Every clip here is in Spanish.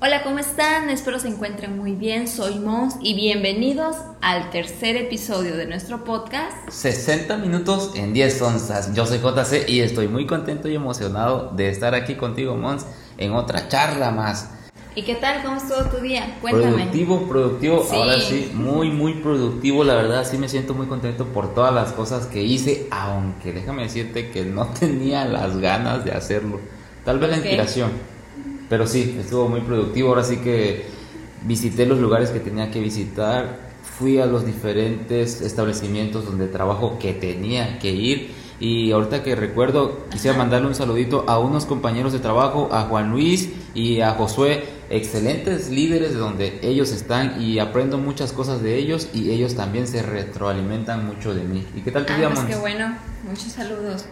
Hola, ¿cómo están? Espero se encuentren muy bien. Soy Mons y bienvenidos al tercer episodio de nuestro podcast. 60 minutos en 10 onzas. Yo soy JC y estoy muy contento y emocionado de estar aquí contigo, Mons, en otra charla más. ¿Y qué tal? ¿Cómo estuvo tu día? Cuéntame. Productivo, productivo. Sí. Ahora sí, muy, muy productivo. La verdad, sí me siento muy contento por todas las cosas que hice, aunque déjame decirte que no tenía las ganas de hacerlo. Tal vez la inspiración. Pero sí, estuvo muy productivo. Ahora sí que visité los lugares que tenía que visitar. Fui a los diferentes establecimientos donde trabajo que tenía que ir. Y ahorita que recuerdo, quisiera mandarle un saludito a unos compañeros de trabajo, a Juan Luis y a Josué, excelentes líderes de donde ellos están y aprendo muchas cosas de ellos y ellos también se retroalimentan mucho de mí. ¿Y qué tal tu Ah, día, pues qué bueno. Muchos saludos.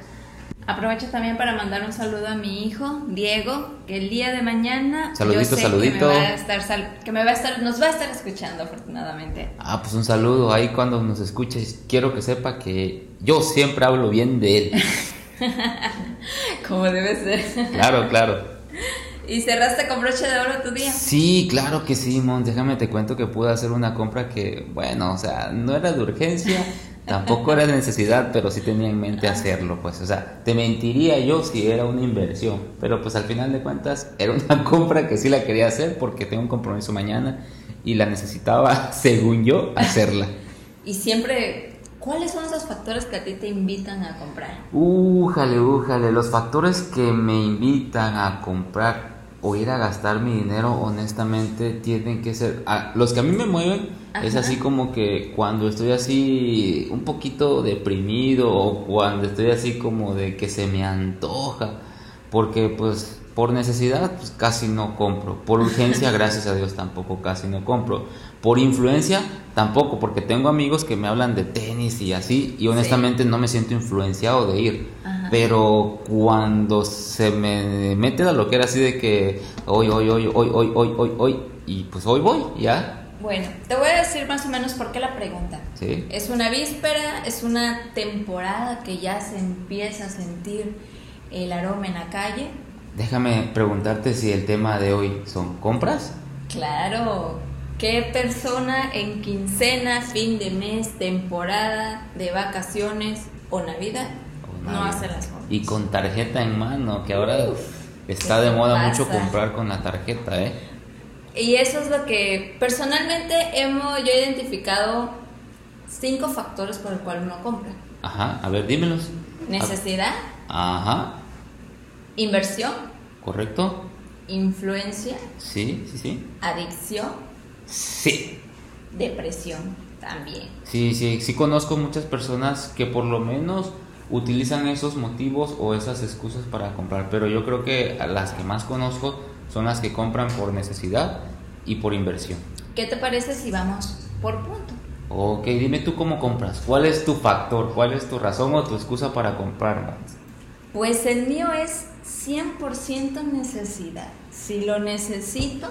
Aprovecho también para mandar un saludo a mi hijo, Diego, que el día de mañana Saludito, yo sé saludito. que me va a estar sal- que me va a estar nos va a estar escuchando afortunadamente. Ah, pues un saludo ahí cuando nos escuches. Quiero que sepa que yo siempre hablo bien de él. Como debe ser. Claro, claro. ¿Y cerraste con broche de oro tu día? Sí, claro que sí, Mon. Déjame te cuento que pude hacer una compra que, bueno, o sea, no era de urgencia, tampoco era necesidad, pero sí tenía en mente hacerlo, pues. O sea, te mentiría yo si era una inversión, pero pues al final de cuentas era una compra que sí la quería hacer porque tengo un compromiso mañana y la necesitaba, según yo, hacerla. Y siempre, ¿cuáles son esos factores que a ti te invitan a comprar? Újale, újale, los factores que me invitan a comprar o ir a gastar mi dinero, honestamente, tienen que ser. ah, los que a mí me mueven es así como que cuando estoy así un poquito deprimido o cuando estoy así como de que se me antoja, porque pues por necesidad pues casi no compro, por urgencia gracias a Dios tampoco casi no compro, por influencia tampoco, porque tengo amigos que me hablan de tenis y así y honestamente no me siento influenciado de ir. Ajá. Pero cuando se me mete la loquera así de que hoy, hoy, hoy, hoy, hoy, hoy, hoy, hoy, y pues hoy voy, ya, Bueno, te voy a decir más o menos por qué la pregunta. ¿sí? Es una víspera, es una temporada que ya se empieza a sentir el aroma en la calle. Déjame preguntarte si el tema de hoy son compras. Claro, ¿qué persona en quincena, fin de mes, temporada de vacaciones o Navidad O no hace las compras? Y con tarjeta en mano, que ahora Uf, está ¿qué de moda pasa? mucho comprar con la tarjeta, ¿eh? Y eso es lo que personalmente hemos yo he identificado cinco factores por el cual uno compra. Ajá, a ver, dímelos. Necesidad, Ajá, inversión, ¿correcto? influencia, Sí, sí, sí. adicción, Sí. depresión también. Sí, sí, sí conozco muchas personas que por lo menos utilizan esos motivos o esas excusas para comprar, pero yo creo que las que más conozco son las que compran por necesidad y por inversión. ¿Qué te parece si vamos por punto? Ok, dime tú cómo compras, cuál es tu factor, cuál es tu razón o tu excusa para comprar. Pues el mío es 100% necesidad. Si lo necesito,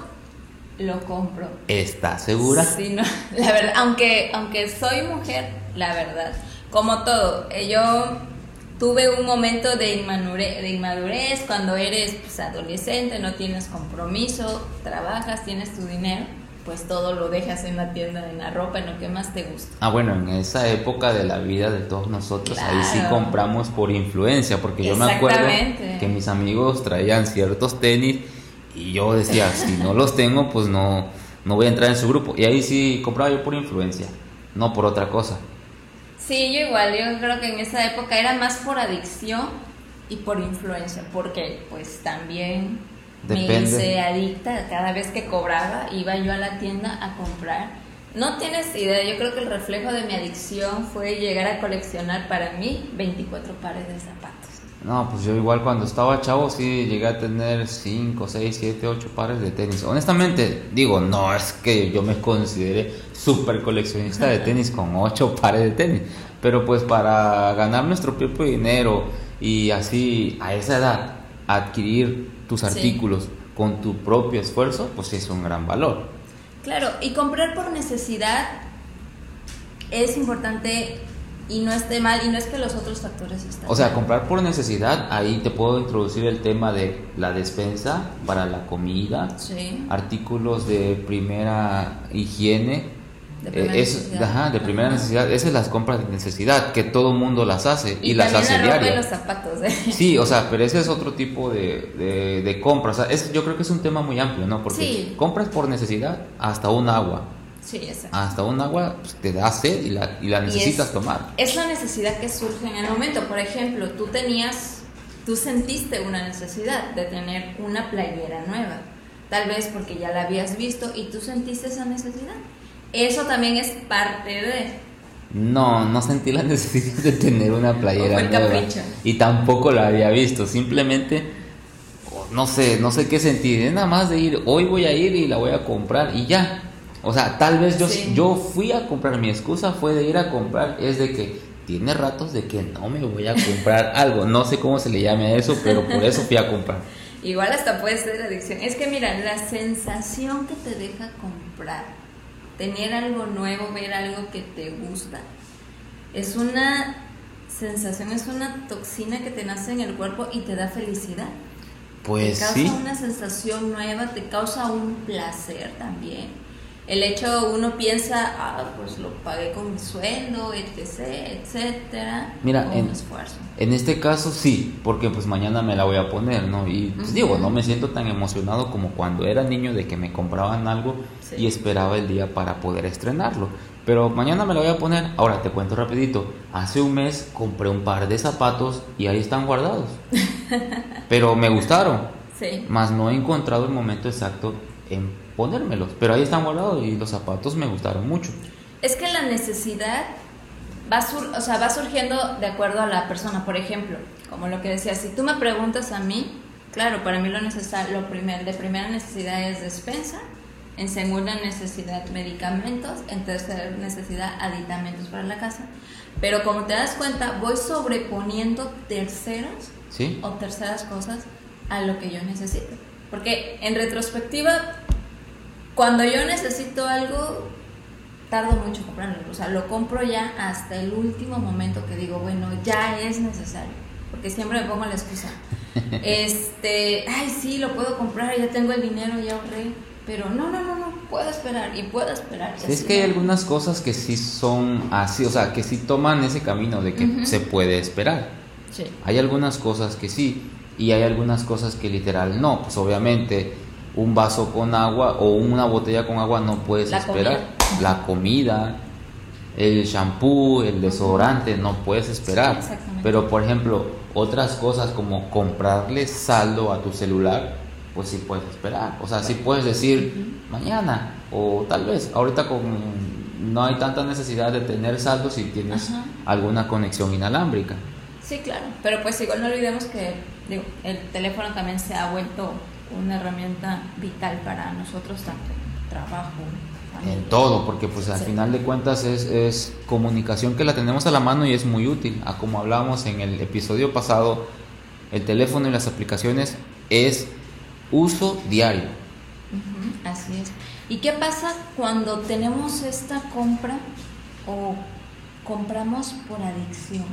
lo compro. ¿Estás segura? Si no, la verdad, aunque, aunque soy mujer, la verdad, como todo, eh, yo tuve un momento de inmadurez, de inmadurez cuando eres pues, adolescente, no tienes compromiso, trabajas, tienes tu dinero, pues todo lo dejas en la tienda, en la ropa, en lo que más te gusta. Ah, bueno, en esa época de la vida de todos nosotros, ahí sí compramos por influencia, porque yo me acuerdo que mis amigos traían ciertos tenis y yo decía, si no los tengo, pues no, no voy a entrar en su grupo. Y ahí sí compraba yo por influencia, no por otra cosa. Sí, yo igual, yo creo que en esa época era más por adicción y por influencia, porque pues también me Depende. hice adicta, cada vez que cobraba iba yo a la tienda a comprar. No tienes idea, yo creo que el reflejo de mi adicción fue llegar a coleccionar para mí 24 pares de zapatos. No, pues yo igual cuando estaba chavo sí llegué a tener 5, 6, 7, 8 pares de tenis. Honestamente, digo, no es que yo me considere súper coleccionista de tenis con 8 pares de tenis. Pero pues para ganar nuestro propio dinero y así a esa edad adquirir tus Sí. artículos con tu propio esfuerzo, pues es un gran valor. Claro, y comprar por necesidad es importante y no esté mal y no es que los otros factores estén O sea, comprar por necesidad, ahí te puedo introducir el tema de la despensa para la comida, Sí. artículos de primera higiene. De primera eh, es- necesidad. ajá, de primera Ajá. necesidad. Esas las compras de necesidad, que todo mundo las hace y, las hace la ropa diario. y los zapatos, ¿eh? Sí, o sea, pero ese es otro tipo de, de, de compra. O sea, es, yo creo que es un tema muy amplio, ¿no? Porque Sí. compras por necesidad hasta un agua. Sí, exacto. Hasta un agua pues, te da sed y la, y la Y necesitas es- tomar. Es la necesidad que surge en el momento. Por ejemplo, tú tenías, tú sentiste una necesidad de tener una playera nueva. Tal vez porque ya la habías visto y tú sentiste esa necesidad. Eso también es parte de... No, no sentí la necesidad de tener una playera nueva. capricho. Y tampoco la había visto. Simplemente, no sé, no sé qué sentí. Es nada más de ir, hoy voy a ir y la voy a comprar y ya. O sea, tal vez yo, Sí. yo fui a comprar. Mi excusa fue de ir a comprar. Es de que tiene ratos de que no me voy a comprar algo. No sé cómo se le llame a eso, pero por eso fui a comprar. Igual hasta puede ser adicción. Es que mira, la sensación que te deja comprar, tener algo nuevo, ver algo que te gusta, es una sensación, es una toxina que te nace en el cuerpo y te da felicidad. Pues te causa sí. una sensación nueva, te causa un placer también. El hecho, uno piensa, ah, pues lo pagué con mi sueldo, etc., etcétera, Mira, en- esfuerzo. En este caso sí, porque pues mañana me la voy a poner, ¿no? Y pues digo, no me siento tan emocionado como cuando era niño de que me compraban algo Sí. y esperaba el día para poder estrenarlo. Pero mañana me la voy a poner. Ahora te cuento rapidito. Hace un mes compré un par de zapatos y ahí están guardados. Pero me gustaron, Sí. más no he encontrado el momento exacto en ponérmelos. Pero ahí están guardados y los zapatos me gustaron mucho. Es que la necesidad va, sur- o sea, va surgiendo de acuerdo a la persona. Por ejemplo, como lo que decía, si tú me preguntas a mí, claro, para mí lo necesario, lo primer, de primera necesidad es despensa, en segunda necesidad medicamentos, en tercera necesidad aditamentos para la casa. Pero como te das cuenta, voy sobreponiendo terceros ¿Sí? o terceras cosas a lo que yo necesito. Porque en retrospectiva, cuando yo necesito algo, tardo mucho comprarlo. O sea, lo compro ya hasta el último momento que digo, bueno, ya es necesario. Porque siempre me pongo la excusa. Este, ay, sí, lo puedo comprar, ya tengo el dinero, ya ahorré. Pero no, no, no, no, puedo esperar y puedo esperar. y Es que hay algunas cosas que sí son así, o sea, que sí toman ese camino de que Ujú. se puede esperar. Sí. Hay algunas cosas que sí y hay algunas cosas que literal no. Pues obviamente un vaso con agua o una botella con agua no puedes La esperar. comida. La comida, el shampoo, el desodorante, no puedes esperar. Sí. Pero por ejemplo, otras cosas como comprarle saldo a tu celular, pues sí puedes esperar. O sea, sí puedes decir mañana o tal vez. Ahorita con no hay tanta necesidad de tener saldo si tienes Ajá. alguna conexión inalámbrica. Sí, claro, pero pues igual no olvidemos que digo, el teléfono también se ha vuelto una herramienta vital para nosotros, tanto trabajo, familia. En todo, porque pues al Sí. final de cuentas es, es comunicación que la tenemos a la mano y es muy útil. A como hablábamos en el episodio pasado, el teléfono y las aplicaciones es uso diario. Así es. ¿Y qué pasa cuando tenemos esta compra o compramos por adicción?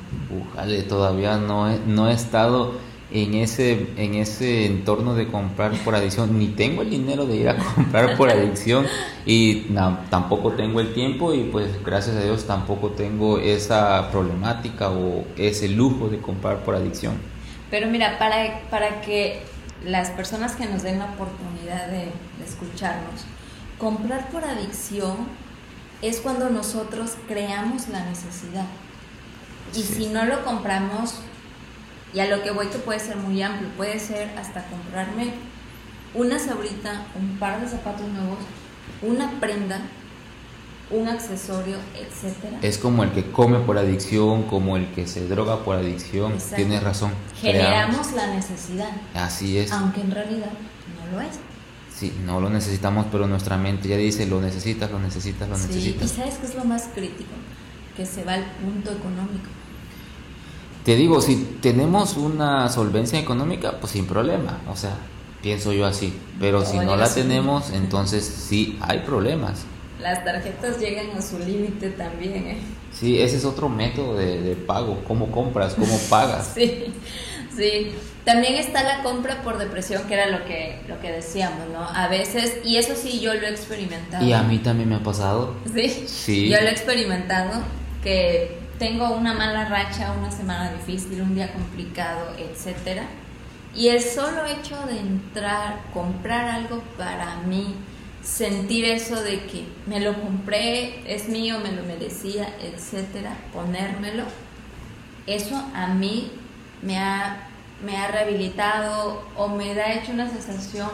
Ujale, todavía no he, no he estado en ese, en ese entorno de comprar por adicción, ni tengo el dinero de ir a comprar por adicción y tampoco tengo el tiempo y pues gracias a Dios tampoco tengo esa problemática o ese lujo de comprar por adicción. Pero mira, para, para que las personas que nos den la oportunidad de, de escucharnos, comprar por adicción es cuando nosotros creamos la necesidad. Y Sí. si no lo compramos, y a lo que voy que puede ser muy amplio, puede ser hasta comprarme una sabrita, un par de zapatos nuevos, una prenda, un accesorio, etcétera. Es como el que come por adicción, como el que se droga por adicción. Exacto. Tienes razón. Generamos la necesidad, Así es. aunque en realidad no lo es. Sí, no lo necesitamos, pero nuestra mente ya dice, lo necesitas, lo necesitas, lo Sí, y necesitas. sabes qué es lo más crítico, que se va al punto económico. Te digo, si tenemos una solvencia económica, pues sin problema, o sea, pienso yo así. Pero si no la tenemos, entonces sí hay problemas. las tarjetas llegan a su límite también. ¿eh? Sí, ese es otro método de, de pago, cómo compras, cómo pagas. sí, sí. También está la compra por depresión, que era lo que, lo que decíamos, ¿no? A veces, y eso sí yo lo he experimentado. Y a mí también me ha pasado. Sí, Sí. yo lo he experimentado, que tengo una mala racha, una semana difícil, un día complicado, etcétera. Y el solo hecho de entrar, comprar algo para mí, sentir eso de que me lo compré, es mío, me lo merecía, etcétera, ponérmelo, eso a mí me ha, me ha rehabilitado o me da hecho una sensación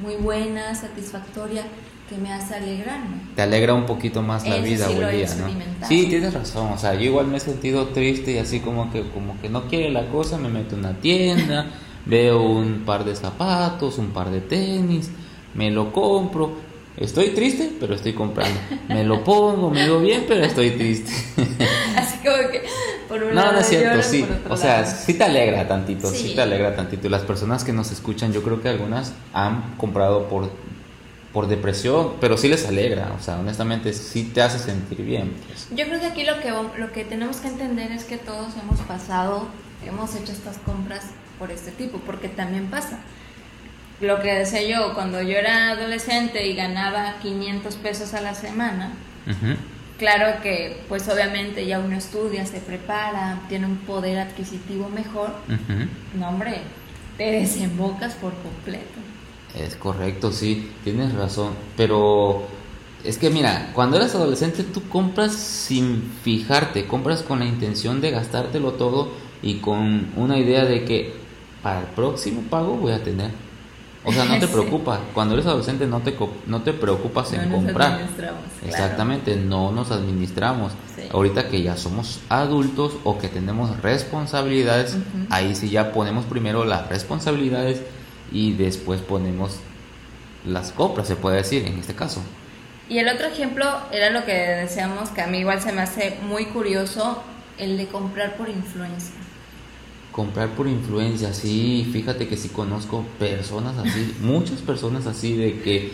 muy buena, satisfactoria, que me hace alegrarme. Te alegra un poquito más la Eso vida sí lo he día, ¿no? Sí, tienes razón. O sea, yo igual me he sentido triste y así como que, como que no quiere la cosa, me meto en una tienda, veo un par de zapatos, un par de tenis, me lo compro. Estoy triste, pero estoy comprando. Me lo pongo, me veo bien, pero estoy triste. Así como que por un No, lado no es cierto, sí. O sea, lado. sí te alegra tantito, sí. Sí. te alegra tantito. Y las personas que nos escuchan, yo creo que algunas han comprado por, por depresión, pero sí les alegra. O sea, honestamente, sí te hace sentir bien. pues. Yo creo que aquí lo que, lo que tenemos que entender es que todos hemos pasado, hemos hecho estas compras por este tipo, porque también pasa. Lo que decía yo, cuando yo era adolescente y ganaba 500 pesos a la semana, claro que pues obviamente ya uno estudia, se prepara, tiene un poder adquisitivo mejor, Ujú. no hombre, te desembocas por completo. Es correcto, sí, tienes razón. Pero es que mira, cuando eres adolescente tú compras sin fijarte, compras con la intención de gastártelo todo y con una idea de que para el próximo pago voy a tener. O sea, no te Sí. preocupas. Cuando eres adolescente no te, no te preocupas en No nos comprar. administramos, claro. Exactamente, no nos administramos. Sí. Ahorita que ya somos adultos o que tenemos responsabilidades, ahí sí ya ponemos primero las responsabilidades y después ponemos las compras, se puede decir en este caso. Y el otro ejemplo era lo que decíamos, que a mí igual se me hace muy curioso, el de comprar por influencia. Comprar por influencia, sí, fíjate que sí conozco personas así, muchas personas así de que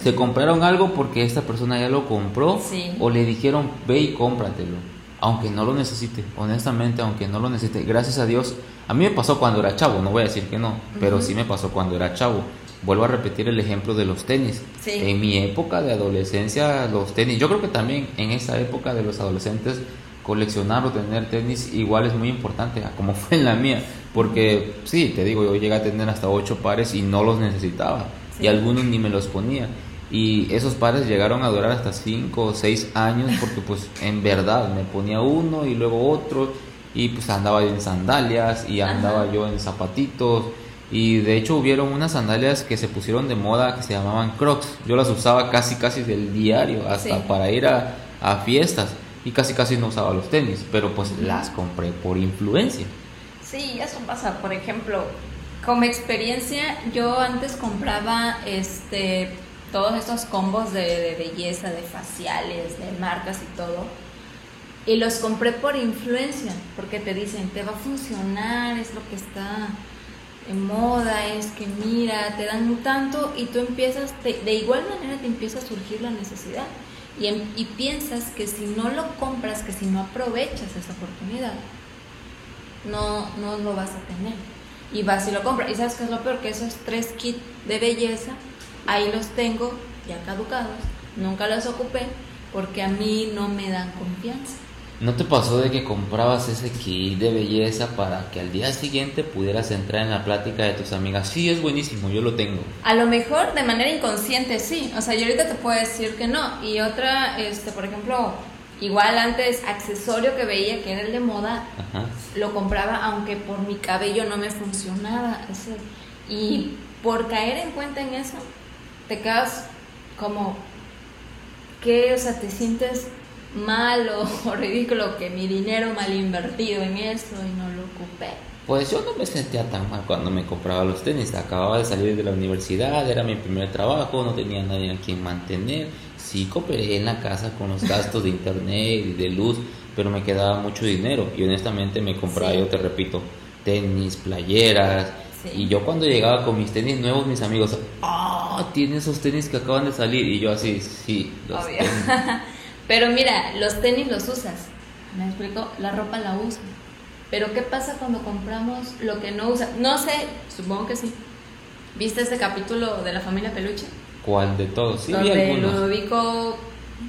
se compraron algo porque esta persona ya lo compró Sí. o le dijeron ve y cómpratelo, aunque no lo necesite, honestamente, aunque no lo necesite. Gracias a Dios, a mí me pasó cuando era chavo, no voy a decir que no, pero sí me pasó cuando era chavo. Vuelvo a repetir el ejemplo de los tenis. Sí. En mi época de adolescencia, los tenis, yo creo que también en esa época de los adolescentes, coleccionar o tener tenis igual es muy importante, como fue en la mía, porque sí, te digo, yo llegué a tener hasta ocho pares y no los necesitaba, Sí. y algunos ni me los ponía. Y esos pares llegaron a durar hasta cinco o seis años porque pues en verdad me ponía uno y luego otro y pues andaba yo en sandalias y andaba Ajá. yo en zapatitos y de hecho hubieron unas sandalias que se pusieron de moda que se llamaban Crocs. Yo las usaba casi casi del diario hasta Sí. para ir a, a fiestas y casi casi no usaba los tenis, pero pues las compré por influencia. Sí, eso pasa. Por ejemplo, como experiencia, yo antes compraba este todos estos combos de, belleza, de faciales, de marcas y todo. Y los compré por influencia, porque te dicen, te va a funcionar, es lo que está en moda, es que mira, te dan tanto y tú empiezas, de igual manera te empieza a surgir la necesidad. Y, em- y piensas que si no lo compras, que si no aprovechas esa oportunidad, no, no lo vas a tener. Y vas y lo compras. Y sabes qué es lo peor, que esos tres kits de belleza, ahí los tengo ya caducados, nunca los ocupé porque a mí no me dan confianza. ¿No te pasó de que comprabas ese kit de belleza para que al día siguiente pudieras entrar en la plática de tus amigas? Sí, es buenísimo, yo lo tengo. A lo mejor de manera inconsciente sí, o sea, yo ahorita te puedo decir que no. Y otra, este, por ejemplo, igual antes accesorio que veía que era el de moda, Ajá. lo compraba aunque por mi cabello no me funcionaba. ese- y por caer en cuenta en eso, te quedas como que, o sea, te sientes mal o, o ridículo que mi dinero mal invertido en eso y no lo ocupé. Pues yo no me sentía tan mal cuando me compraba los tenis. Acababa de salir de la universidad, era mi primer trabajo, no tenía nadie a quien mantener. Sí cooperé en la casa con los gastos de internet y de luz, pero me quedaba mucho dinero y honestamente me compraba, Sí. yo te repito, tenis, playeras, Sí. Y yo cuando llegaba con mis tenis nuevos, mis amigos, ah, tiene esos tenis que acaban de salir. Y yo así, sí, los Obvio. tenis. Pero mira, los tenis los usas. ¿Me explico? La ropa la usas. Pero ¿qué pasa cuando compramos lo que no usa? No sé, supongo que sí. ¿Viste ese capítulo de la familia Peluche? ¿Cuál de todos? Sí, vi donde algunos. Ludovico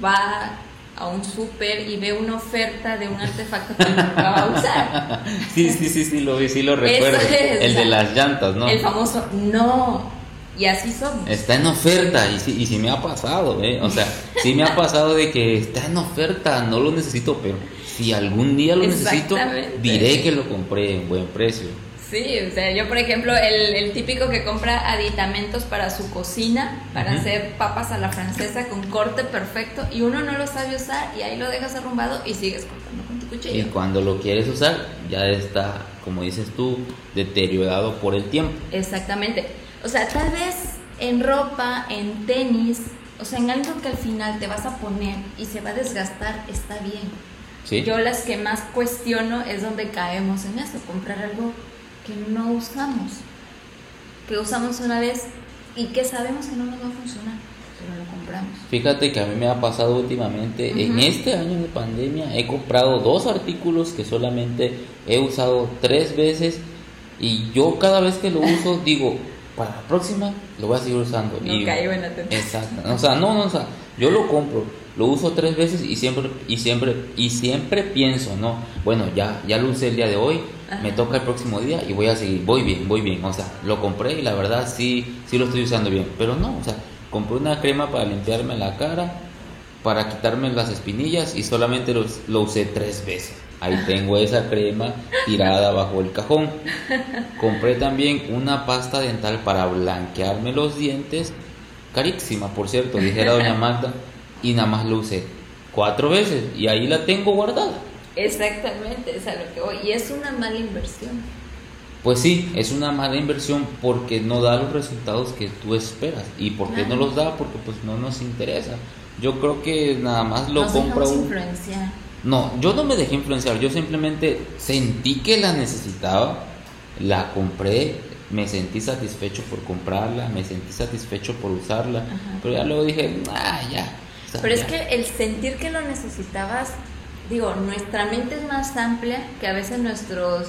va a un súper y ve una oferta de un artefacto que nunca va a usar. Sí, sí, sí, sí, lo vi, sí lo recuerdo. es, el de la- las llantas, ¿no? El famoso no. Y así somos. Está en oferta y sí, y sí me ha pasado, ¿eh? O sea, sí me ha pasado de que está en oferta, no lo necesito, pero si algún día lo necesito, diré que lo compré en buen precio. Sí, o sea, yo por ejemplo, el, el típico que compra aditamentos para su cocina, para hacer papas a la francesa con corte perfecto, y uno no lo sabe usar y ahí lo dejas arrumbado y sigues cortando con tu Y cuchillo. cuando lo quieres usar, ya está, como dices tú, deteriorado por el tiempo. Exactamente. O sea, tal vez en ropa, en tenis, o sea, en algo que al final te vas a poner y se va a desgastar, está bien. ¿Sí? Yo las que más cuestiono es donde caemos en eso, comprar algo que no usamos, que usamos una vez y que sabemos que no nos va a funcionar, pero lo compramos. Fíjate que a mí me ha pasado últimamente, en Ujú. este año de pandemia, he comprado dos artículos que solamente he usado tres veces y yo cada vez que lo uso digo, para la próxima lo voy a seguir usando. No y, caigo en la tentación. Exacto. O sea, no, no, o sea, yo lo compro, lo uso tres veces y siempre, y siempre, y siempre pienso, no, bueno, ya, ya lo usé el día de hoy, Ajá. me toca el próximo día y voy a seguir, voy bien, voy bien. O sea, lo compré y la verdad sí, sí lo estoy usando bien. Pero no, o sea, compré una crema para limpiarme la cara, para quitarme las espinillas y solamente lo, lo usé tres veces. Ahí tengo esa crema tirada bajo el cajón. Compré también una pasta dental para blanquearme los dientes. Carísima, por cierto, dijera doña Magda. Y nada más lo usé cuatro veces. Y ahí la tengo guardada. Exactamente, es a lo que voy. Y es una mala inversión. Pues sí, es una mala inversión porque no da los resultados que tú esperas. ¿Y por qué no los da? Porque pues no nos interesa. Yo creo que nada más lo Nos compra un... influenciar. No, yo no me dejé influenciar, yo simplemente sentí que la necesitaba, la compré, me sentí satisfecho por comprarla, me sentí satisfecho por usarla, Ajá. pero ya luego dije, ah, ya. Pero es ya". que el sentir que lo necesitabas, digo, nuestra mente es más amplia que a veces nuestros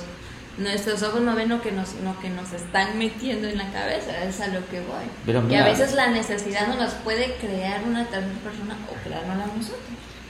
nuestros ojos no ven lo que nos lo que nos están metiendo en la cabeza, es a lo que voy. Pero y mira- a veces la necesidad no nos puede crear una tercera persona o creárnosla nosotros.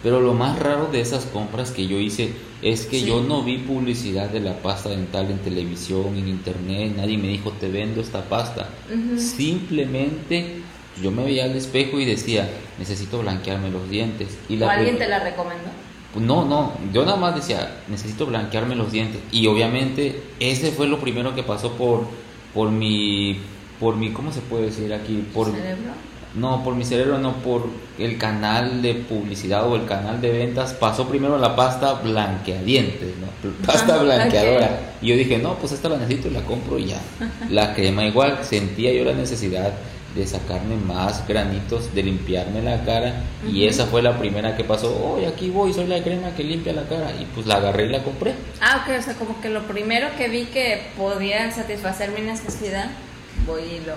Pero lo más raro de esas compras que yo hice es que Sí. yo no vi publicidad de la pasta dental en televisión, en internet, nadie me dijo te vendo esta pasta. Ujú. Simplemente yo me veía al espejo y decía, necesito blanquearme los dientes. Y ¿O la alguien prim- te la recomendó? Pues No, no, yo nada más decía, necesito blanquearme los dientes. Y obviamente ese fue lo primero que pasó por, por mi, por mi, ¿cómo se puede decir aquí? Por, ¿Cerebro? no, por mi cerebro, no, por el canal de publicidad o el canal de ventas. Pasó primero la pasta blanqueadientes, ¿no? Pasta Ajá, blanqueadora. Y yo dije, no, pues esta la necesito y la compro y ya. La crema igual, sentía yo la necesidad de sacarme más granitos, de limpiarme la cara y esa fue la primera que pasó, hoy aquí voy, soy la crema que limpia la cara y pues la agarré y la compré. Ah, ok, o sea, como que lo primero que vi que podía satisfacer mi necesidad, voy y lo,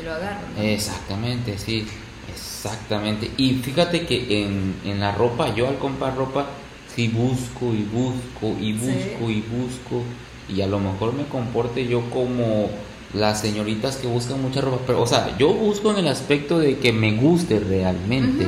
y lo agarro. ¿no? Exactamente, sí, exactamente. Y fíjate que en, en la ropa, yo al comprar ropa, sí busco y busco y busco y busco y a lo mejor me comporte yo como las señoritas que buscan mucha ropa, pero o sea, yo busco en el aspecto de que me guste realmente.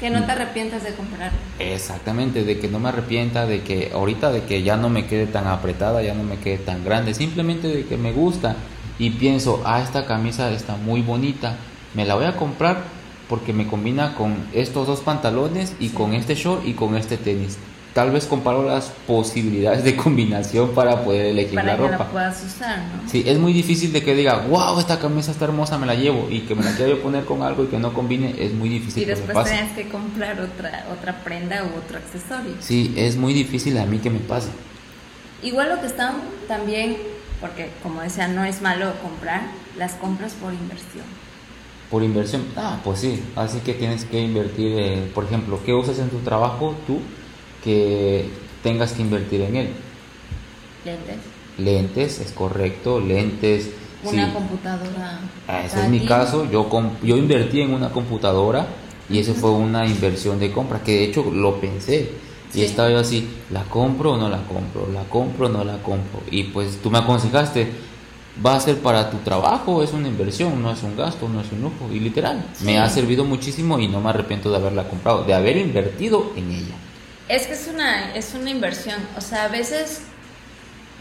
Que no te arrepientas de comprarlo. Exactamente, de que no me arrepienta, de que ahorita de que ya no me quede tan apretada, ya no me quede tan grande, simplemente de que me gusta y pienso, ah, esta camisa está muy bonita, me la voy a comprar porque me combina con estos dos pantalones y Sí. con este short y con este tenis. Tal vez comparo las posibilidades de combinación para poder elegir Para la que ropa. la puedas usar, ¿no? Sí, es muy difícil de que diga, wow, esta camisa está hermosa, me la llevo, y que me la quiera yo poner con algo y que no combine, es muy difícil Y que me después pase. tienes que comprar otra, otra prenda u otro accesorio. Sí, es muy difícil a mí que me pase. Igual lo que están también, porque como decía, no es malo comprar, las compras por inversión. Por inversión, ah, pues sí, así que tienes que invertir, eh, por ejemplo, ¿qué usas en tu trabajo tú que tengas que invertir en él? Lentes. Lentes, es correcto, lentes, una Sí. computadora. Ah, ese es mi caso, yo, yo invertí en una computadora y eso fue una inversión de compra, que de hecho lo pensé. Y Sí. estaba yo así, ¿la compro o no la compro? ¿La compro o no la compro? Y pues tú me aconsejaste, va a ser para tu trabajo, es una inversión, no es un gasto, no es un lujo. Y literal, me Sí. ha servido muchísimo y no me arrepiento de haberla comprado, de haber invertido en ella. Es que es una, es una inversión. O sea, a veces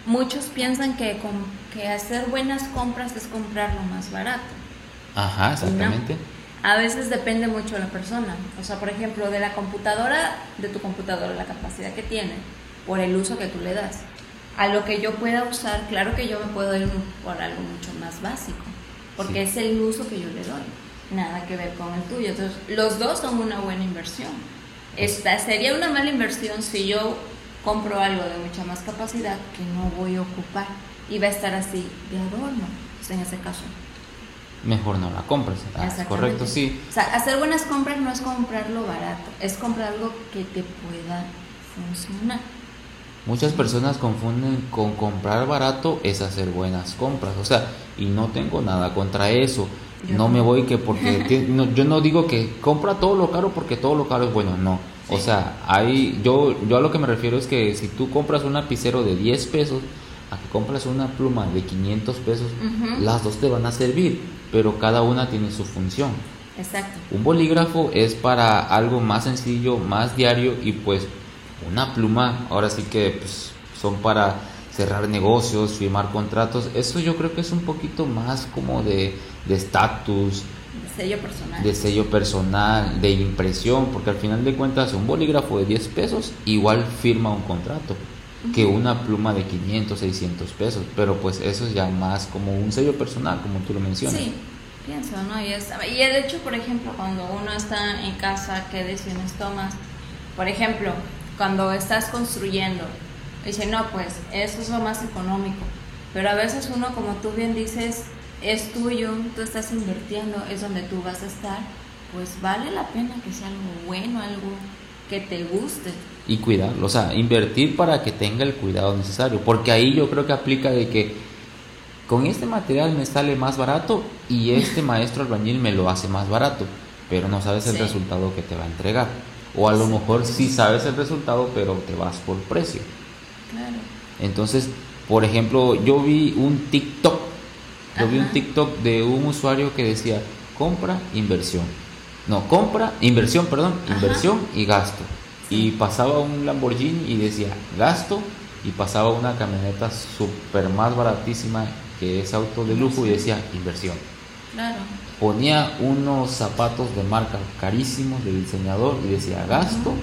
muchos piensan que, com- que hacer buenas compras es comprar lo más barato. Ajá, exactamente. No. A veces depende mucho de la persona. O sea, por ejemplo, de la computadora, de tu computadora, la capacidad que tiene, por el uso que tú le das. A lo que yo pueda usar, claro que yo me puedo ir por algo mucho más básico, porque Sí. es el uso que yo le doy. Nada que ver con el tuyo. Entonces, los dos son una buena inversión. Esta sería una mala inversión si yo compro algo de mucha más capacidad que no voy a ocupar y va a estar así de adorno, pues, en ese caso. Mejor no la compres. Ah, es correcto, sí. O sea, hacer buenas compras no es comprarlo barato, es comprar algo que te pueda funcionar. Muchas personas confunden con comprar barato es hacer buenas compras, o sea, y no tengo nada contra eso. Yo no me voy que porque no, yo no digo que compra todo lo caro porque todo lo caro es bueno, no. O sea, hay yo yo a lo que me refiero es que si tú compras un lapicero de 10 pesos a que compras una pluma de 500 pesos, las dos te van a servir, pero cada una tiene su función. Exacto. Un bolígrafo es para algo más sencillo, más diario y pues una pluma, ahora sí que pues, son para cerrar negocios, firmar contratos. Eso yo creo que es un poquito más como de de estatus, De sello personal. de sello personal, de impresión, porque al final de cuentas un bolígrafo de 10 pesos igual firma un contrato que una pluma de 500, 600 pesos, pero pues eso es ya más como un sello personal, como tú lo mencionas. Sí, pienso, ¿no? Y, es- y el hecho, por ejemplo, cuando uno está en casa, ¿qué decisiones tomas? Por ejemplo, cuando estás construyendo, dice, no, pues eso es lo más económico. Pero a veces uno, como tú bien dices, es tuyo, tú estás invirtiendo, es donde tú vas a estar, pues vale la pena que sea algo bueno, algo que te guste. y cuidarlo, o sea, invertir para que tenga el cuidado necesario, porque ahí yo creo que aplica de que con este material me sale más barato y este maestro albañil me lo hace más barato, pero no sabes el Sí. resultado que te va a entregar. O a lo mejor sí sabes el resultado, pero te vas por precio. Claro. Entonces, por ejemplo, yo vi un TikTok, yo vi un. TikTok de un usuario que decía, compra, inversión. No, compra, inversión, perdón, Ajá. inversión y gasto. Sí. Y pasaba un Lamborghini y decía, gasto, y pasaba una camioneta súper más baratísima que es auto de lujo y decía, inversión. Claro. Ponía unos zapatos de marca carísimos del diseñador y decía, gasto,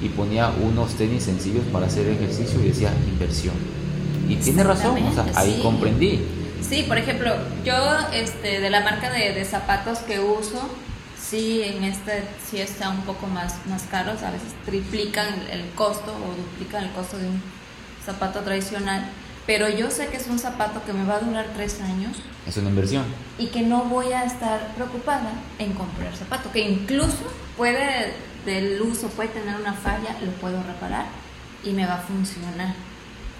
y ponía unos tenis sencillos para hacer ejercicio y decía, inversión. Y tiene razón, o sea, ahí sí. comprendí. Sí, por ejemplo, yo este, de la marca de, de zapatos que uso, sí, en este sí está un poco más, más caros, a veces triplican el, el costo o duplican el costo de un zapato tradicional, pero yo sé que es un zapato que me va a durar tres años Es una inversión. y que no voy a estar preocupada en comprar zapato, que incluso puede, del uso puede tener una falla, lo puedo reparar y me va a funcionar.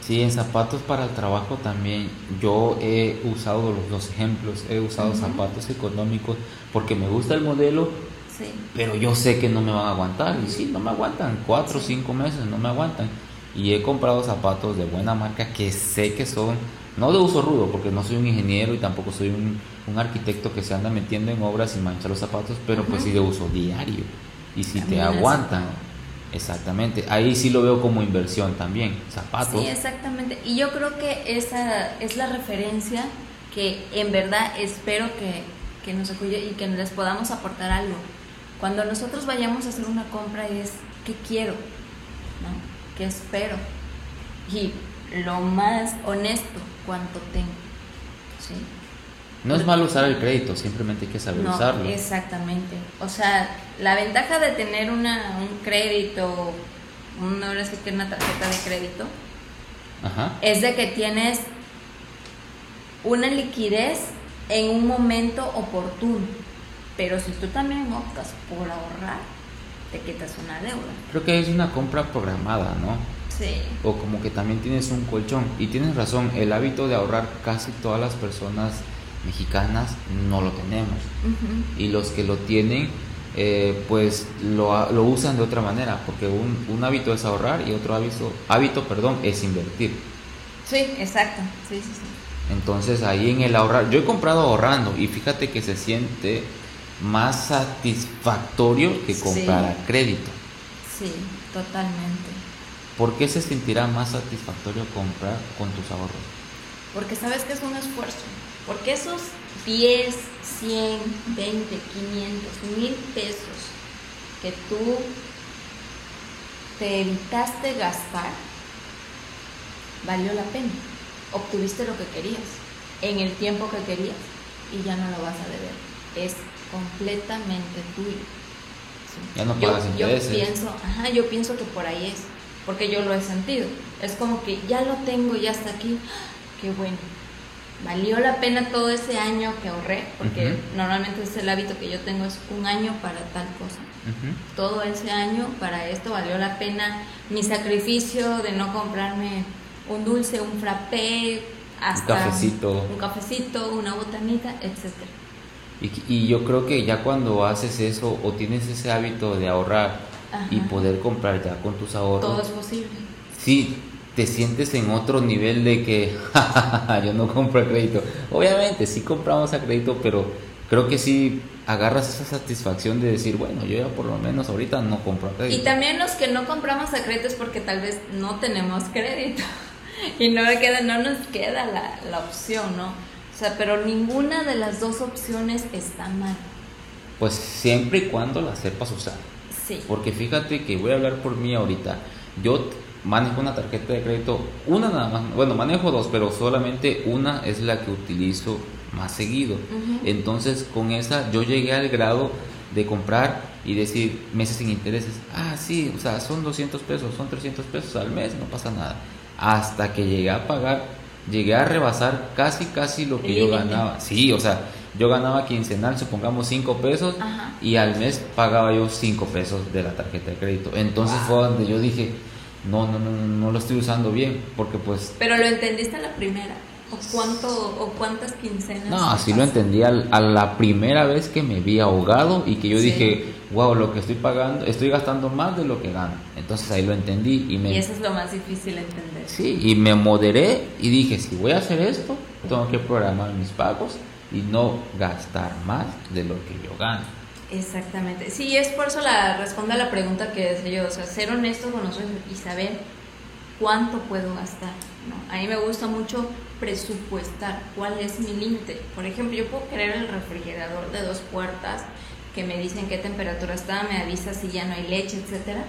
Sí, en zapatos para el trabajo también yo he usado los dos ejemplos, he usado zapatos económicos porque me gusta el modelo, Sí. pero yo sé que no me van a aguantar. Y sí, no me aguantan, cuatro o cinco meses no me aguantan. Y he comprado zapatos de buena marca que sé que son, no de uso rudo, porque no soy un ingeniero y tampoco soy un, un arquitecto que se anda metiendo en obras y mancha los zapatos, pero pues sí de uso diario. Y si te aguantan, exactamente. Ahí sí lo veo como inversión también, zapatos. Sí, exactamente. Y yo creo que esa es la referencia que en verdad espero que, que nos acuye y que les podamos aportar algo. Cuando nosotros vayamos a hacer una compra es qué quiero, ¿no? ¿Qué espero? Y lo más honesto, cuánto tengo. ¿Sí? No es malo usar el crédito, simplemente hay que saber No, usarlo. exactamente. O sea, la ventaja de tener una, un crédito, sí que una tarjeta de crédito, Ajá. es de que tienes una liquidez en un momento oportuno. Pero si tú también optas por ahorrar, te quitas una deuda. Creo que es una compra programada, ¿no? Sí. O como que también tienes un colchón. Y tienes razón, el hábito de ahorrar casi todas las personas mexicanas no lo tenemos. Y los que lo tienen, eh, pues lo, lo usan de otra manera, porque un, un hábito es ahorrar y otro hábito, hábito perdón, es invertir. Sí, exacto. Sí, sí, sí. Entonces ahí en el ahorrar, yo he comprado ahorrando y fíjate que se siente más satisfactorio que Sí. comprar a crédito. Sí, totalmente. ¿Por qué se sentirá más satisfactorio comprar con tus ahorros? Porque sabes que es un esfuerzo. Porque esos 10, 100, 20, 500, 1000 pesos que tú te evitaste gastar, valió la pena. Obtuviste lo que querías, en el tiempo que querías, y ya no lo vas a deber. Es completamente tuyo. Sí. Ya no Yo- pagas yo, intereses. pienso, ajá, yo pienso que por ahí es, porque yo lo he sentido. Es como que ya lo tengo, ya está aquí. Qué bueno. Valió la pena todo ese año que ahorré, porque normalmente es el hábito que yo tengo, es un año para tal cosa. Todo ese año para esto valió la pena mi sacrificio de no comprarme un dulce, un frappé, hasta cafecito. un cafecito, una botanita, etcétera. Y, y yo creo que ya cuando haces eso o tienes ese hábito de ahorrar y poder comprar ya con tus ahorros, Todo es posible. sí te sientes en otro nivel de que yo no compro a crédito. Obviamente sí compramos a crédito, pero creo que sí agarras esa satisfacción de decir, bueno, yo ya por lo menos ahorita no compro a crédito. Y también los que no compramos a crédito es porque tal vez no tenemos crédito y no, queda, no nos queda la, la opción, ¿no? O sea, pero ninguna de las dos opciones está mal. Pues siempre y cuando la sepas usar. Sí. Porque fíjate que voy a hablar por mí ahorita. Yo manejo una tarjeta de crédito, una nada más. Bueno, manejo dos, pero solamente una es la que utilizo más seguido. Entonces, con esa yo llegué al grado de comprar y decir meses sin intereses. Ah, sí, o sea, son 200 pesos, son 300 pesos al mes, no pasa nada. Hasta que llegué a pagar, llegué a rebasar casi, casi lo que yo ganaba. Sí, o sea, yo ganaba quincenal, supongamos 5 pesos Ajá. y al mes pagaba yo 5 pesos de la tarjeta de crédito. Entonces fue donde yo dije, no, no, no, no, no lo estoy usando bien, porque pues, Pero lo entendiste a la primera. ¿O cuánto o cuántas quincenas? no, así lo entendí al- a la primera vez que me vi ahogado y que yo Sí. dije, wow, lo que estoy pagando, estoy gastando más de lo que gano. Entonces ahí lo entendí y me... Y eso es lo más difícil de entender. Sí, y me moderé y dije, si voy a hacer esto, tengo que programar mis pagos y no gastar más de lo que yo gano. Exactamente. Sí, es por eso la responde a la pregunta que decía yo, o sea, ser honesto con nosotros y saber cuánto puedo gastar. ¿no? A mí me gusta mucho presupuestar cuál es mi límite. Por ejemplo, yo puedo querer el refrigerador de dos puertas que me dicen qué temperatura está, me avisa si ya no hay leche, etcétera,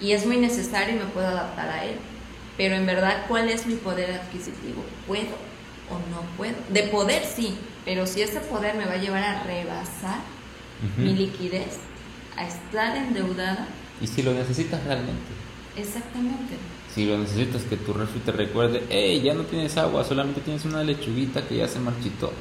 y es muy necesario y me puedo adaptar a él. Pero en verdad, ¿cuál es mi poder adquisitivo? ¿Puedo o no puedo? De poder sí, pero si ese poder me va a llevar a rebasar mi liquidez, a estar endeudada, Y si lo necesitas realmente. exactamente. Si lo necesitas que tu refri te recuerde, hey, ya no tienes agua, solamente tienes una lechuguita que ya se marchitó.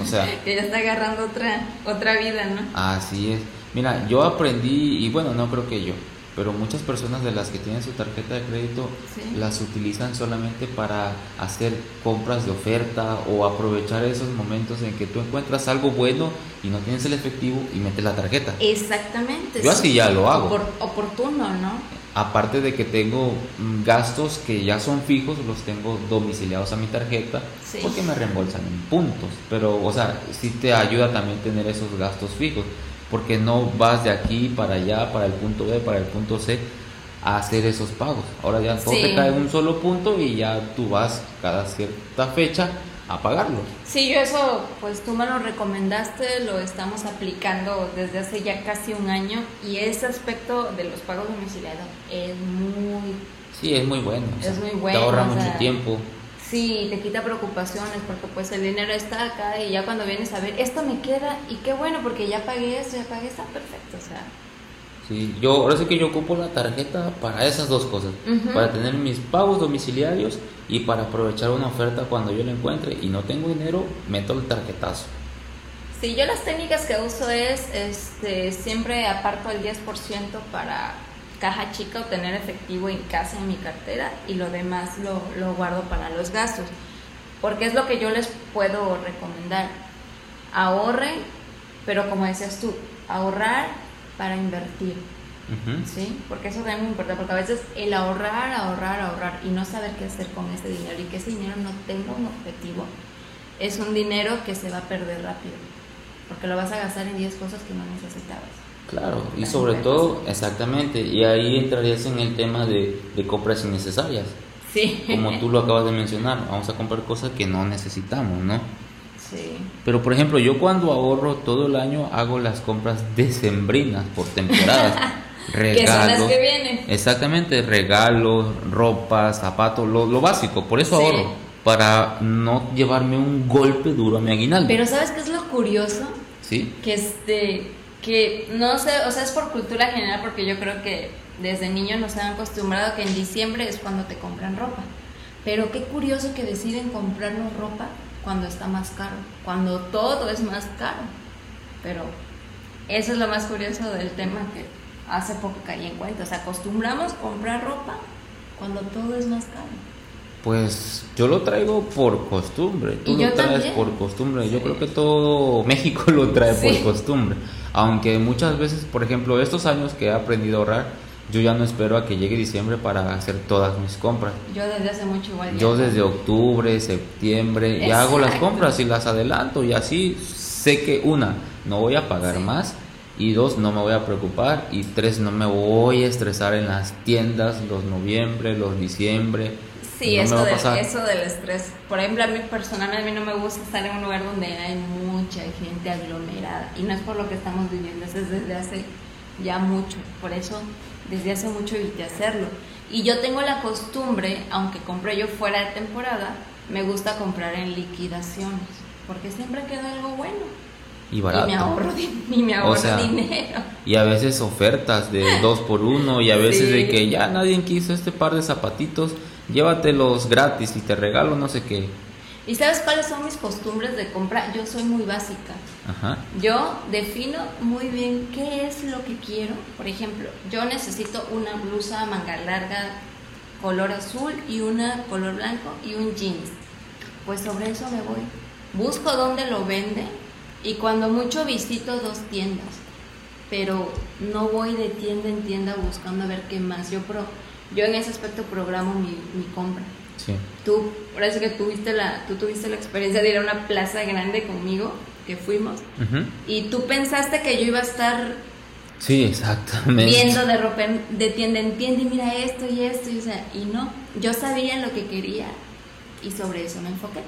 O sea, Que ya está agarrando otra, otra vida, ¿no? así es. Mira, yo aprendí, y bueno, no creo que yo, pero muchas personas de las que tienen su tarjeta de crédito Sí. las utilizan solamente para hacer compras de oferta o aprovechar esos momentos en que tú encuentras algo bueno y no tienes el efectivo y metes la tarjeta. Exactamente. Yo así ya lo hago. Opor- oportuno, ¿no? Aparte de que tengo mm, gastos que ya son fijos, los tengo domiciliados a mi tarjeta Sí. porque me reembolsan en puntos. Pero, o sea, sí te ayuda también tener esos gastos fijos porque no vas de aquí para allá, para el punto B, para el punto C a hacer esos pagos. Ahora ya todo Sí. te cae en un solo punto y ya tú vas cada cierta fecha a pagarlo. Sí, yo eso, pues tú me lo recomendaste, lo estamos aplicando desde hace ya casi un año y ese aspecto de los pagos domiciliados es muy, Sí, es muy bueno. o Es sea, muy bueno, Te ahorra mucho sea, tiempo. sí, te quita preocupaciones porque pues el dinero está acá y ya cuando vienes a ver, esto me queda y qué bueno porque ya pagué esto, ya pagué está perfecto, o sea, Sí, yo ahora sí que yo ocupo la tarjeta para esas dos cosas, Ujú. para tener mis pagos domiciliarios y para aprovechar una oferta cuando yo la encuentre y no tengo dinero, meto el tarjetazo. Sí, yo las técnicas que uso es, este, siempre aparto el 10% para caja chica o tener efectivo en casa en mi cartera y lo demás lo, lo guardo para los gastos. Porque es lo que yo les puedo recomendar. ahorren, pero como decías tú, ahorrar para invertir. ¿Sí? Porque eso también me importa, porque a veces el ahorrar, ahorrar, ahorrar y no saber qué hacer con ese dinero y que ese dinero no tenga un objetivo, es un dinero que se va a perder rápido, porque lo vas a gastar en 10 cosas que no necesitabas. Claro, y sobre todo, exactamente, y ahí entrarías en el tema de, de compras innecesarias, Sí. como tú lo acabas de mencionar, vamos a comprar cosas que no necesitamos, ¿no? Sí. Pero por ejemplo, yo cuando ahorro todo el año hago las compras decembrinas por temporadas. Que son las regalos. que vienen. Exactamente, regalos, ropa, zapatos, lo, lo básico. Por eso Sí. ahorro, para no llevarme un golpe duro a mi aguinaldo. Pero ¿sabes qué es lo curioso? ¿Sí? que este que no sé, o sea, es por cultura general porque yo creo que desde niños nos han acostumbrado que en diciembre es cuando te compran ropa. Pero qué curioso que deciden comprarnos ropa cuando está más caro, cuando todo es más caro. Pero eso es lo más curioso del tema que hace poco caí en cuenta, o sea, acostumbramos comprar ropa cuando todo es más caro. Pues yo lo traigo por costumbre. Tú lo yo traes también. por costumbre. Yo Sí. creo que todo México lo trae Sí. por costumbre. Aunque muchas veces, por ejemplo, estos años que he aprendido a ahorrar, yo ya no espero a que llegue diciembre para hacer todas mis compras. Yo desde hace mucho igual. ya- Yo desde octubre, septiembre, ya hago las Exacto. compras y las adelanto y así sé que una, no voy a pagar Sí. más y dos, no me voy a preocupar y tres, no me voy a estresar en las tiendas los noviembre, los diciembre. Sí, no eso, del- eso del estrés. Por ejemplo, a mí personalmente a mí no me gusta estar en un lugar donde hay mucha gente aglomerada. Y no es por lo que estamos viviendo, eso es desde hace ya mucho. Por eso, desde hace mucho evité hacerlo. Y yo tengo la costumbre, aunque compré yo fuera de temporada, me gusta comprar en liquidaciones. Porque siempre queda algo bueno. Y barato. Y me ahorro, di- y me ahorro sea, dinero. Y a veces ofertas de dos por uno y a veces Sí. de que ya nadie quiso este par de zapatitos, llévatelos gratis y te regalo no sé qué. ¿Y sabes cuáles son mis costumbres de compra? Yo soy muy básica. Ajá. Yo defino muy bien qué es lo que quiero. Por ejemplo, yo necesito una blusa manga larga color azul y una color blanco y un jeans. Pues sobre eso me voy. Busco dónde lo venden y cuando mucho visito dos tiendas. Pero no voy de tienda en tienda buscando a ver qué más. Yo pro, yo en ese aspecto programo mi, mi compra. Sí. Tú, parece que tuviste la, tú tuviste la experiencia de ir a una plaza grande conmigo, que fuimos, y tú pensaste que yo iba a estar Sí, exactamente. viendo de ropa de tienda en tienda y mira esto y esto, y, o sea, y no, yo sabía lo que quería y sobre eso me enfoqué.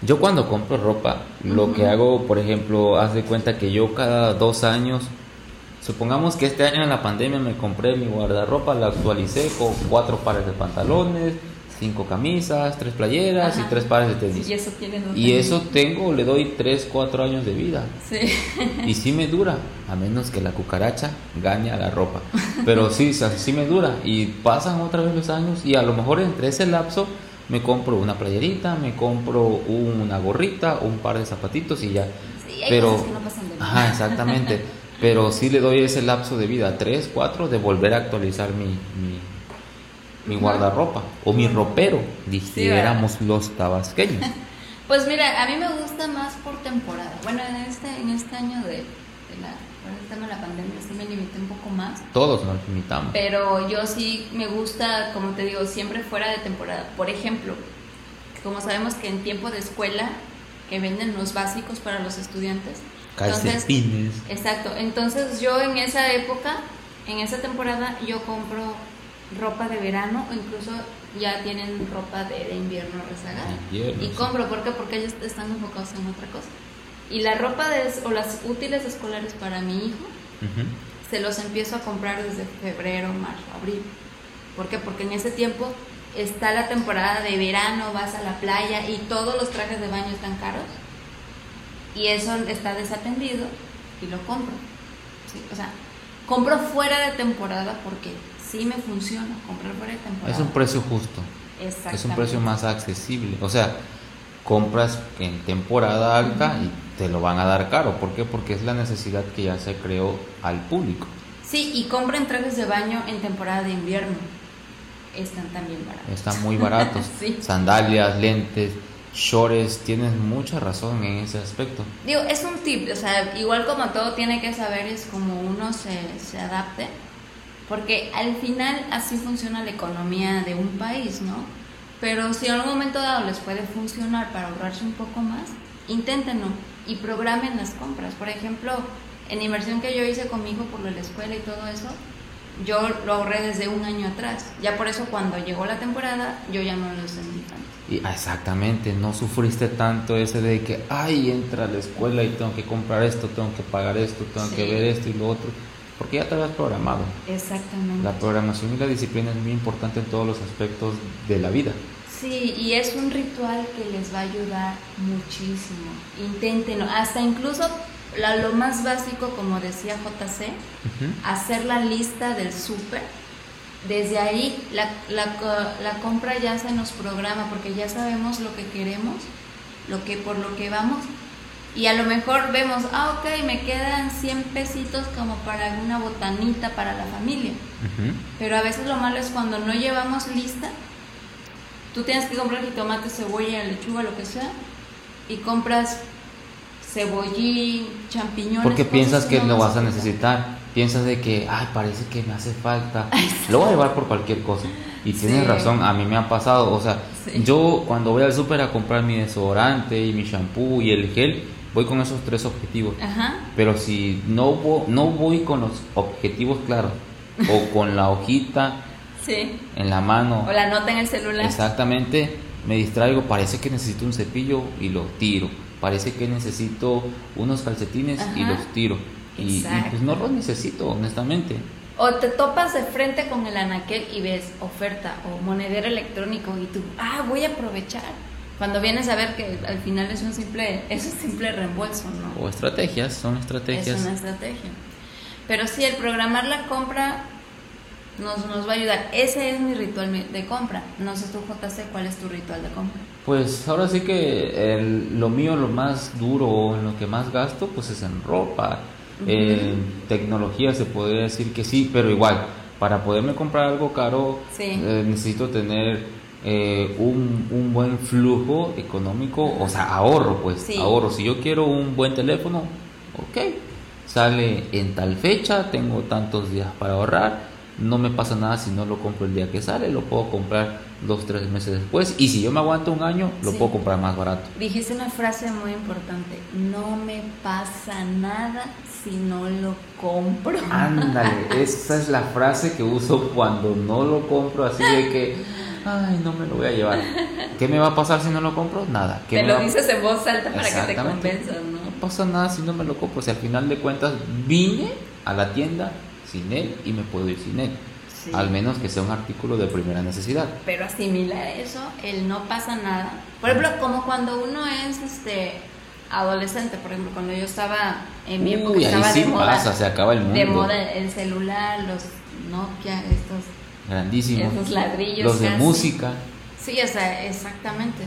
Yo cuando compro ropa, lo que hago, por ejemplo, haz de cuenta que yo cada dos años, supongamos que este año en la pandemia me compré mi guardarropa, la actualicé con cuatro pares de pantalones, cinco camisas, tres playeras Ajá. y tres pares de tenis. Y eso tiene dos Y eso tengo, le doy tres, cuatro años de vida. Sí. Y sí me dura, a menos que la cucaracha gane a la ropa. Pero sí, sí me dura. Y pasan otra vez los años y a lo mejor entre ese lapso me compro una playerita, me compro una gorrita, un par de zapatitos y ya. Sí, hay Pero, cosas que no pasan de ajá, exactamente. Pero sí le doy ese lapso de vida, tres, cuatro, de volver a actualizar mi, mi, mi guardarropa o mi ropero, dijéramos los tabasqueños. Pues mira, a mí me gusta más por temporada. Bueno, en este, en este año de, de la, el tema de la pandemia sí me limité un poco más. Todos nos limitamos. Pero yo sí me gusta, como te digo, siempre fuera de temporada. Por ejemplo, como sabemos que en tiempo de escuela, que venden los básicos para los estudiantes. Entonces, exacto. Entonces yo en esa época, en esa temporada, yo compro ropa de verano o incluso ya tienen ropa de, de invierno rezagada. Invierno, y compro, ¿por qué? Porque ellos están enfocados en otra cosa. Y la ropa de, o las útiles escolares para mi hijo, se los empiezo a comprar desde febrero, marzo, abril. ¿Por qué? Porque en ese tiempo está la temporada de verano, vas a la playa y todos los trajes de baño están caros. Y eso está desatendido y lo compro. Sí, O sea, compro fuera de temporada porque sí me funciona comprar fuera de temporada. Es un precio justo. Es un precio más accesible. O sea, compras en temporada alta y te lo van a dar caro. ¿Por qué? Porque es la necesidad que ya se creó al público. Sí, y compren trajes de baño en temporada de invierno. Están también baratos. Están muy baratos. Sí. Sandalias, lentes. shorts, tienes mucha razón en ese aspecto. Digo, es un tip, o sea, igual como todo tiene que saber es como uno se, se adapte, porque al final así funciona la economía de un país, ¿no? Pero si en algún momento dado les puede funcionar para ahorrarse un poco más, inténtenlo y programen las compras. Por ejemplo, en la inversión que yo hice con mi hijo por la escuela y todo eso, yo lo ahorré desde un año atrás. Ya por eso cuando llegó la temporada, yo ya no lo sentí tanto. Y ah, exactamente, no sufriste tanto ese de que, ay, entra a la escuela y tengo que comprar esto, tengo que pagar esto, tengo que ver esto y lo otro, porque ya te habías programado. Exactamente. La programación y la disciplina es muy importante en todos los aspectos de la vida. Sí, y es un ritual que les va a ayudar muchísimo. Inténtenlo, hasta incluso lo más básico, como decía JC, hacer la lista del súper. Desde ahí la, la, compra ya se nos programa porque ya sabemos lo que queremos, lo que por lo que vamos. Y a lo mejor vemos, ah, ok, me quedan 100 pesitos como para una botanita para la familia. Pero a veces lo malo es cuando no llevamos lista, tú tienes que comprar jitomate, cebolla, lechuga, lo que sea, y compras cebollín, champiñones. Porque piensas que, lo vas a necesitar. Piensas de que, ay, parece que me hace falta. Lo voy a llevar por cualquier cosa. Y tienes razón, a mí me ha pasado. O sea, yo cuando voy al súper a comprar mi desodorante y mi shampoo y el gel, voy con esos tres objetivos. Pero si no, voy, no voy con los objetivos claros o con la hojita en la mano. O la nota en el celular. Exactamente, me distraigo, parece que necesito un cepillo y lo tiro parece que necesito unos calcetines y los tiro. Y, pues no los necesito, honestamente. O te topas de frente con el anaquel y ves oferta o monedero electrónico y tú, ah, voy a aprovechar. Cuando vienes a ver que al final es un simple, es un simple reembolso, ¿no? O estrategias, son estrategias. Es una estrategia. Pero sí, el programar la compra nos, nos va a ayudar. Ese es mi ritual de compra. No sé tú, JC, cuál es tu ritual de compra. Pues ahora sí que el, lo mío, lo más duro, en lo que más gasto, pues es en ropa. En tecnología se podría decir que sí, pero igual, para poderme comprar algo caro, eh, necesito tener eh, un, un, buen flujo económico, o sea, ahorro, pues, ahorro. Si yo quiero un buen teléfono, ok, sale en tal fecha, tengo tantos días para ahorrar no me pasa nada si no lo compro el día que sale, lo puedo comprar dos, tres meses después y si yo me aguanto un año, lo puedo comprar más barato. Dijiste una frase muy importante, no me pasa nada si no lo compro. Ándale, esa es la frase que uso cuando no lo compro, así de que, ay, no me lo voy a llevar. ¿Qué me va a pasar si no lo compro? Nada. te lo dices en voz alta para que te convenzas, ¿no? No pasa nada si no me lo compro, si al final de cuentas vine a la tienda sin él y me puedo ir sin él. Al menos que sea un artículo de primera necesidad. Pero asimila eso, el no pasa nada. Por ejemplo, como cuando uno es este adolescente, por ejemplo, cuando yo estaba en mi época estaba de moda, se acaba el mundo. De moda el celular, los Nokia, estos grandísimos, esos ladrillos, los de música. Sí, o sea, exactamente.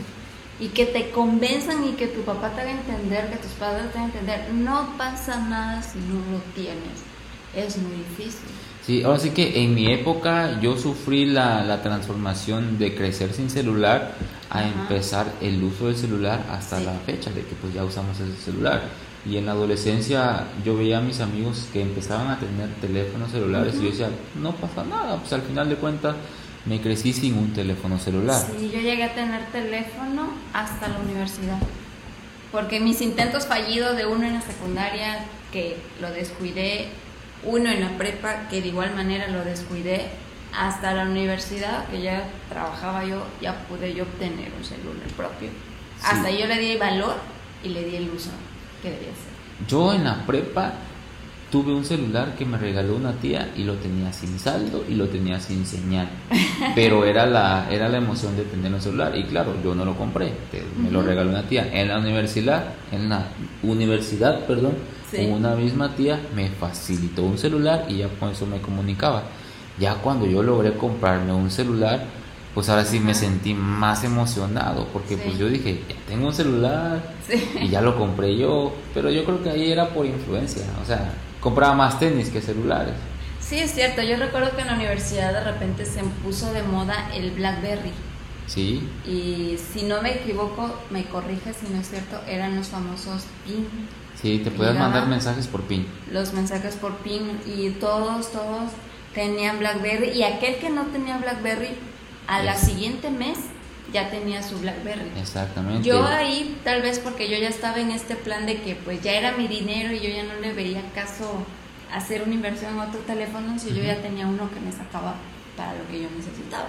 Y que te convenzan y que tu papá te haga entender, que tus padres te hagan entender, no pasa nada si no lo tienes es muy difícil. Sí, ahora sí que en mi época yo sufrí la, la transformación de crecer sin celular a empezar el uso del celular hasta la fecha de que pues ya usamos ese celular. Y en la adolescencia yo veía a mis amigos que empezaban a tener teléfonos celulares y yo decía, no pasa nada, pues al final de cuentas me crecí sin un teléfono celular. Sí, yo llegué a tener teléfono hasta la universidad. Porque mis intentos fallidos de uno en la secundaria, que lo descuidé, uno en la prepa que de igual manera lo descuidé, hasta la universidad que ya trabajaba yo, ya pude yo obtener un celular propio. Hasta yo le di valor y le di el uso que debía ser. Yo en la prepa tuve un celular que me regaló una tía y lo tenía sin saldo y lo tenía sin señal. Pero era la, era la emoción de tener un celular. Y claro, yo no lo compré, me lo regaló una tía. En la universidad, en la universidad, perdón, una misma tía me facilitó un celular y ya con eso me comunicaba. Ya cuando yo logré comprarme un celular, pues ahora sí me sentí más emocionado porque pues yo dije, ya tengo un celular y ya lo compré yo, pero yo creo que ahí era por influencia, o sea, compraba más tenis que celulares. Sí, es cierto, yo recuerdo que en la universidad de repente se puso de moda el BlackBerry Sí. Y si no me equivoco, me corrige si no es cierto, eran los famosos PIN. Sí, te puedes mandar mensajes por PIN. Los mensajes por PIN y todos, todos tenían BlackBerry y aquel que no tenía BlackBerry a la siguiente mes ya tenía su BlackBerry. Exactamente. Yo ahí, tal vez porque yo ya estaba en este plan de que pues ya era mi dinero y yo ya no le vería caso hacer una inversión en otro teléfono si yo ya tenía uno que me sacaba para lo que yo necesitaba.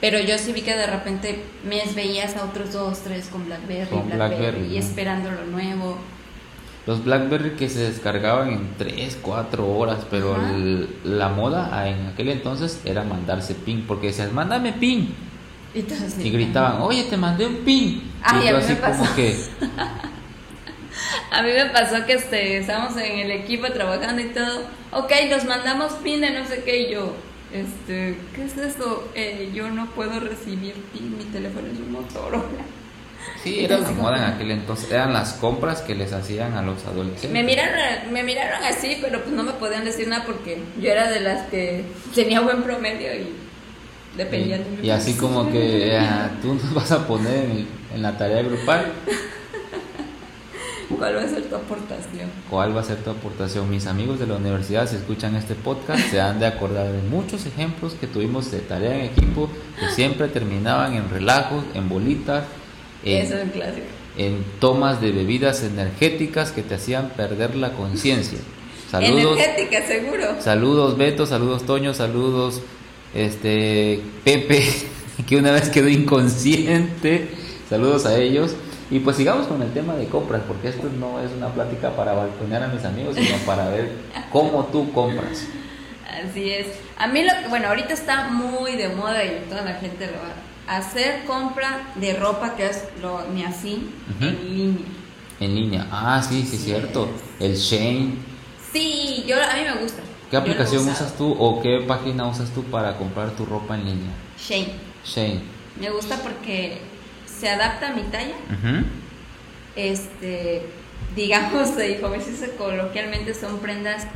Pero yo sí vi que de repente mes veías a otros dos, tres con BlackBerry, Con BlackBerry, y ¿no? esperando lo nuevo. Los BlackBerry que se descargaban en 3, 4 horas, pero el- la moda en aquel entonces era mandarse pin, porque decías, mándame pin. Y, gritaban, oye, te mandé un pin. Ay, y mí así como que, A mí me pasó que este, estábamos en el equipo trabajando y todo. Ok, nos mandamos pin de no sé qué y yo. Este, ¿qué es eso? Eh, yo no puedo recibir pin, mi teléfono es un Motorola. Sí, era la moda en aquel entonces, eran las compras que les hacían a los adolescentes. Me miraron, me miraron así, pero pues no me podían decir nada porque yo era de las que tenía buen promedio y dependían de mí. y así como que ah, tú nos vas a poner en, en la tarea grupal, ¿Cuál va a ser tu aportación? ¿cuál va a ser tu aportación? Mis amigos de la universidad, si escuchan este podcast, se han de acordar de muchos ejemplos que tuvimos de tarea en equipo que siempre terminaban en relajos, en bolitas, en, Eso es un clásico. en tomas de bebidas energéticas que te hacían perder la conciencia. Saludos, Energética, seguro. saludos Beto, saludos Toño, saludos este Pepe, que una vez quedó inconsciente. Saludos a ellos. Y pues sigamos con el tema de compras, porque esto no es una plática para balconear a mis amigos, sino para ver cómo tú compras. Así es. A mí lo que, bueno, ahorita está muy de moda y toda la gente lo va hacer compra de ropa que es lo afín Ujú. en línea. En línea. Ah, sí, sí, Así cierto. es. El Shane. Sí, yo a mí me gusta. ¿Qué Yo aplicación usas tú o qué página usas tú para comprar tu ropa en línea? Shane. Shane. Me gusta porque se adapta a mi talla. Este, digamos, como se dice coloquialmente, son prendas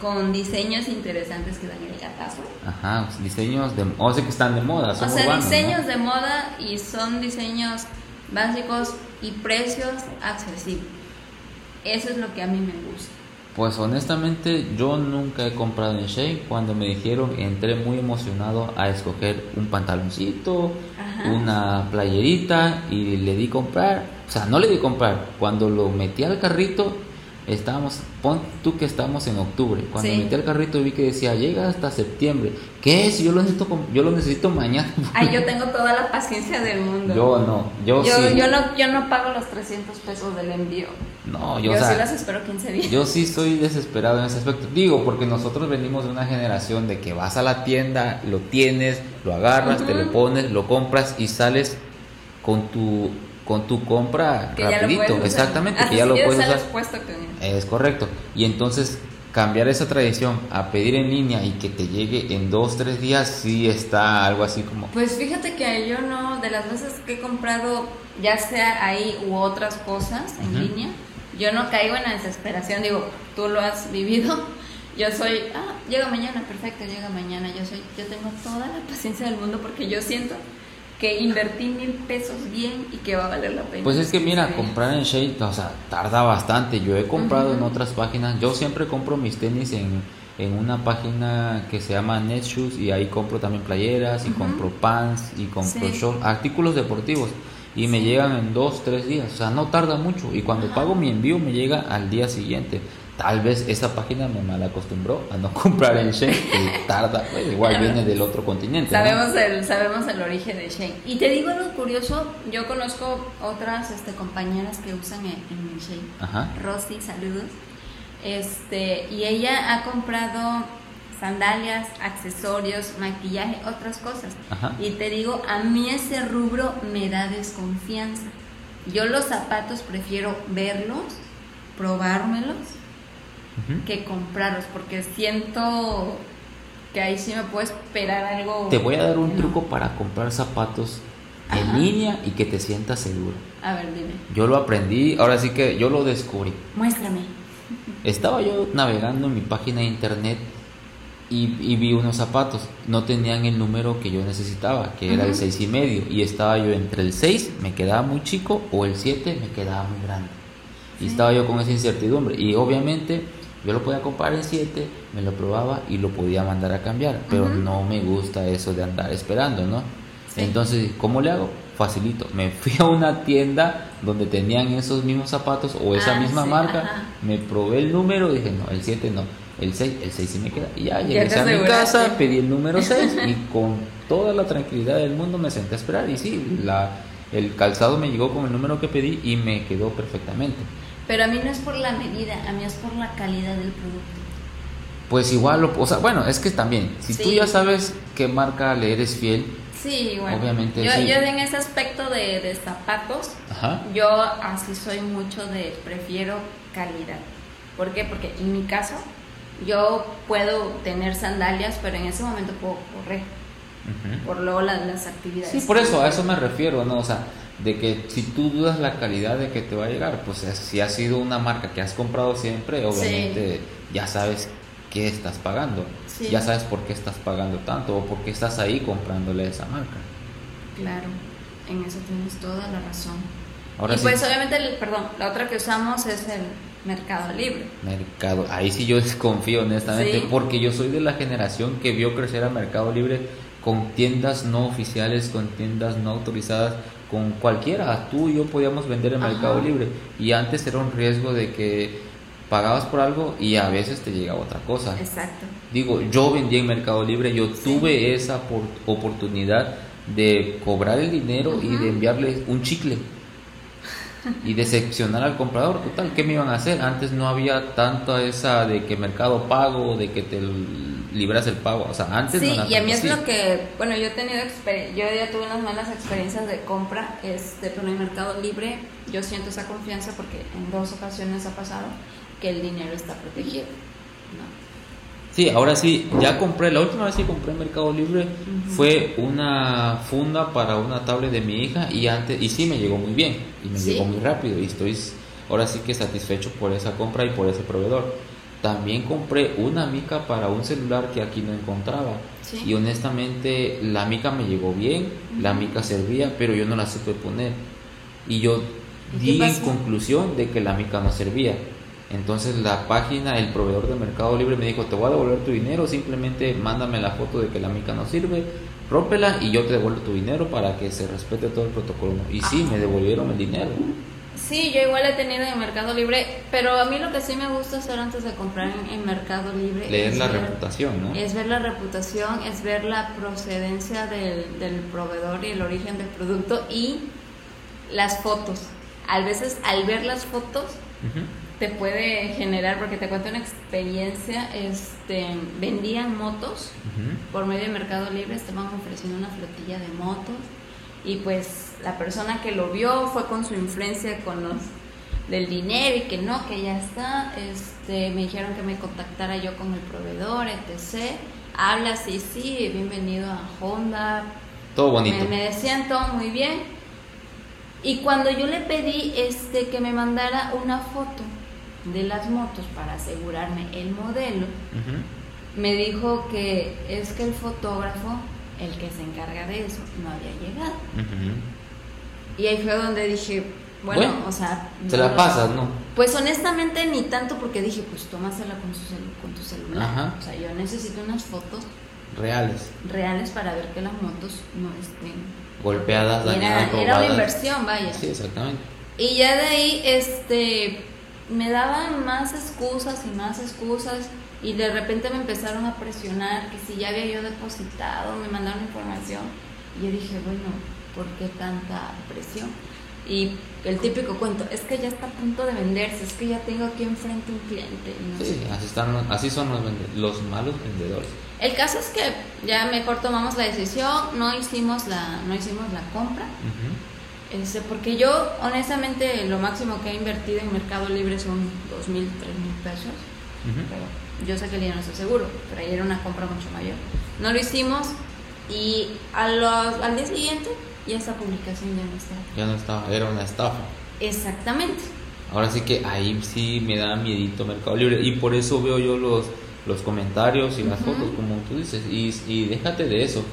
con diseños interesantes que dan el gatazo. Ajá, diseños de... O sea que están de moda, son O sea, urbanos, ¿no? diseños de moda y son diseños básicos y precios accesibles. Eso es lo que a mí me gusta. Pues honestamente yo nunca he comprado en Shane. Cuando me dijeron entré muy emocionado a escoger un pantaloncito, Ajá. una playerita y le di comprar. O sea, no le di comprar. Cuando lo metí al carrito, estábamos, pon tú que estamos en octubre. Cuando Sí. metí al carrito vi que decía llega hasta septiembre. ¿Qué es? Yo lo necesito, yo lo necesito mañana. Ay, yo tengo toda la paciencia del mundo. Yo no, yo, yo, sí. yo no, yo no pago los 300 pesos del envío. No, Yo, yo, o sea, sí las espero 15 días. Yo sí estoy desesperado en ese aspecto. Digo, porque nosotros venimos de una generación de que vas a la tienda, lo tienes, lo agarras, te lo pones, lo compras y sales con tu con tu compra que ya rapidito. Exactamente, que ya si lo puedes usar. Es correcto. Y entonces cambiar esa tradición a pedir en línea y que te llegue en dos, tres días, sí está algo así como... Pues fíjate que yo no, de las veces que he comprado, ya sea ahí u otras cosas en línea, yo no caigo en la desesperación. Digo, tú lo has vivido. Yo soy, ah, llega mañana, perfecto, llega mañana. Yo soy, yo tengo toda la paciencia del mundo porque yo siento que invertí mil pesos bien y que va a valer la pena. Pues es que mira, comprar en Shane, o sea, tarda bastante. Yo he comprado en otras páginas. Yo siempre compro mis tenis en, en una página que se llama Netshoes y ahí compro también playeras y compro pants y compro Sí. shorts, artículos deportivos. Y me llegan en dos, tres días. O sea, no tarda mucho. Y cuando pago mi envío me llega al día siguiente. Tal vez esa página me mal acostumbró a no comprar en Shane, que tarda, pues, igual viene del otro continente. ¿no? Sabemos el, sabemos el origen de Shane. Y te digo algo curioso, yo conozco otras este, compañeras que usan en, en Shane. Ajá. Rosy, saludos. Este, y ella ha comprado sandalias, accesorios, maquillaje, otras cosas. Ajá. Y te digo, a mí ese rubro me da desconfianza. Yo los zapatos prefiero verlos, probármelos, Que comprarlos, porque siento que ahí sí me puedo esperar algo. Te voy a dar un No. truco para comprar zapatos en línea y que te sientas seguro. A ver, dime. Yo lo aprendí, ahora sí que yo lo descubrí. Muéstrame. Estaba yo navegando en mi página de internet y, y vi unos zapatos. No tenían el número que yo necesitaba, que era el. 6 y medio. Y estaba yo entre el 6, me quedaba muy chico, o el 7, me quedaba muy grande. Y Sí. estaba yo con esa incertidumbre. Y obviamente yo lo podía comprar en 7, me lo probaba y lo podía mandar a cambiar. Pero no me gusta eso de andar esperando, ¿no? Sí. Entonces, ¿cómo le hago? Facilito. Me fui a una tienda donde tenían esos mismos zapatos o esa Ah, misma sí, marca. ajá. Me probé el número, dije, no, el 7 no. El 6, el 6 sí me queda. Y ya llegué a mi casa, pedí el número 6 y con toda la tranquilidad del mundo me senté a esperar. Y sí, la, el calzado me llegó con el número que pedí y me quedó perfectamente. Pero a mí no es por la medida, a mí es por la calidad del producto. Pues igual, o sea, bueno, es que también, si tú Sí. ya sabes qué marca le eres fiel, Sí, bueno. Obviamente, yo, sí. yo en ese aspecto de, de zapatos, ajá, yo así soy mucho de prefiero calidad. ¿Por qué? Porque en mi caso yo puedo tener sandalias, pero en ese momento puedo correr por luego la- las actividades. Sí, por eso, a eso me refiero, ¿no? O sea, de que si tú dudas la calidad de que te va a llegar, pues es- si ha sido una marca que has comprado siempre, obviamente ya sabes qué estás pagando. Sí. Ya sabes por qué estás pagando tanto o por qué estás ahí comprándole esa marca. Claro, en eso tienes toda la razón. Ahora y sí, pues obviamente, el- perdón, la otra que usamos es el Mercado Libre. Mercado, ahí sí yo desconfío honestamente, Sí. porque yo soy de la generación que vio crecer a Mercado Libre con tiendas no oficiales, con tiendas no autorizadas, con cualquiera. Tú y yo podíamos vender en Ajá. Mercado Libre y antes era un riesgo de que pagabas por algo y a veces te llegaba otra cosa. Exacto. Digo, yo vendí en Mercado Libre, yo Sí. tuve esa por- oportunidad de cobrar el dinero y de enviarle un chicle y decepcionar al comprador. Total, ¿qué me iban a hacer? Antes no había tanta esa de que mercado pago, de que te libras el pago. O sea, antes Sí, no y a mí es lo que, bueno, yo he tenido yo ya tuve unas malas experiencias de compra, este, pero en Mercado Libre yo siento esa confianza porque en dos ocasiones ha pasado que el dinero está protegido. ¿no? Sí, ahora sí, ya compré, la última vez que compré en Mercado Libre fue una funda para una tablet de mi hija y antes y sí me llegó muy bien y me Sí. llegó muy rápido y estoy ahora sí que satisfecho por esa compra y por ese proveedor. También compré una mica para un celular que aquí no encontraba Sí. y honestamente la mica me llegó bien, la mica servía, pero yo no la supe poner y yo ¿Y di en conclusión de que la mica no servía. Entonces la página, el proveedor de Mercado Libre me dijo, te voy a devolver tu dinero, simplemente mándame la foto de que la mica no sirve, rómpela y yo te devuelvo tu dinero para que se respete todo el protocolo. Y sí, me devolvieron el dinero. Sí, yo igual he tenido en Mercado Libre, pero a mí lo que sí me gusta hacer antes de comprar en, en Mercado Libre Leer es la ver- reputación, ¿no? Es ver la reputación, es ver la procedencia del, del proveedor y el origen del producto y las fotos. A veces al ver las fotos. Te puede generar, porque te cuento una experiencia, este, vendían motos por medio de Mercado Libre, estaban ofreciendo una flotilla de motos y pues la persona que lo vio fue con su influencia con los del dinero y que no, que ya está, este, me dijeron que me contactara yo con el proveedor, etc. Habla, sí, sí, bienvenido a Honda, Todo bonito. me, me decían todo muy bien. Y cuando yo le pedí este que me mandara una foto de las motos para asegurarme el modelo, me dijo que es que el fotógrafo, el que se encarga de eso, no había llegado. Y ahí fue donde dije, bueno, Bueno, o sea... Te la pasas, ¿no? Pues honestamente ni tanto porque dije, pues tómasela con, su celu- con tu celular. Ajá. O sea, yo necesito unas fotos Reales. reales para ver que las motos no estén... Golpeadas, Era, dañadas, era una robadas. inversión, vaya. Sí, exactamente. Y ya de ahí, este, me daban más excusas y más excusas y de repente me empezaron a presionar que si ya había yo depositado, me mandaron información y yo dije, bueno, ¿por qué tanta presión? Y el típico cuento, es que ya está a punto de venderse, es que ya tengo aquí enfrente un cliente. y no sé Sí, así, están, los- así son los, los malos vendedores. El caso es que ya mejor tomamos la decisión, no hicimos la, no hicimos la compra. Este, porque yo, honestamente, lo máximo que he invertido en Mercado Libre son dos mil, tres mil pesos. Ujú. Pero yo sé que el dinero no está seguro, pero ahí era una compra mucho mayor. No lo hicimos y a los- al día siguiente ya esta publicación ya no está. Ya no estaba, era una estafa. Exactamente. Ahora sí que ahí sí me da miedito Mercado Libre y por eso veo yo los los comentarios y las fotos, como tú dices, y, y déjate de eso.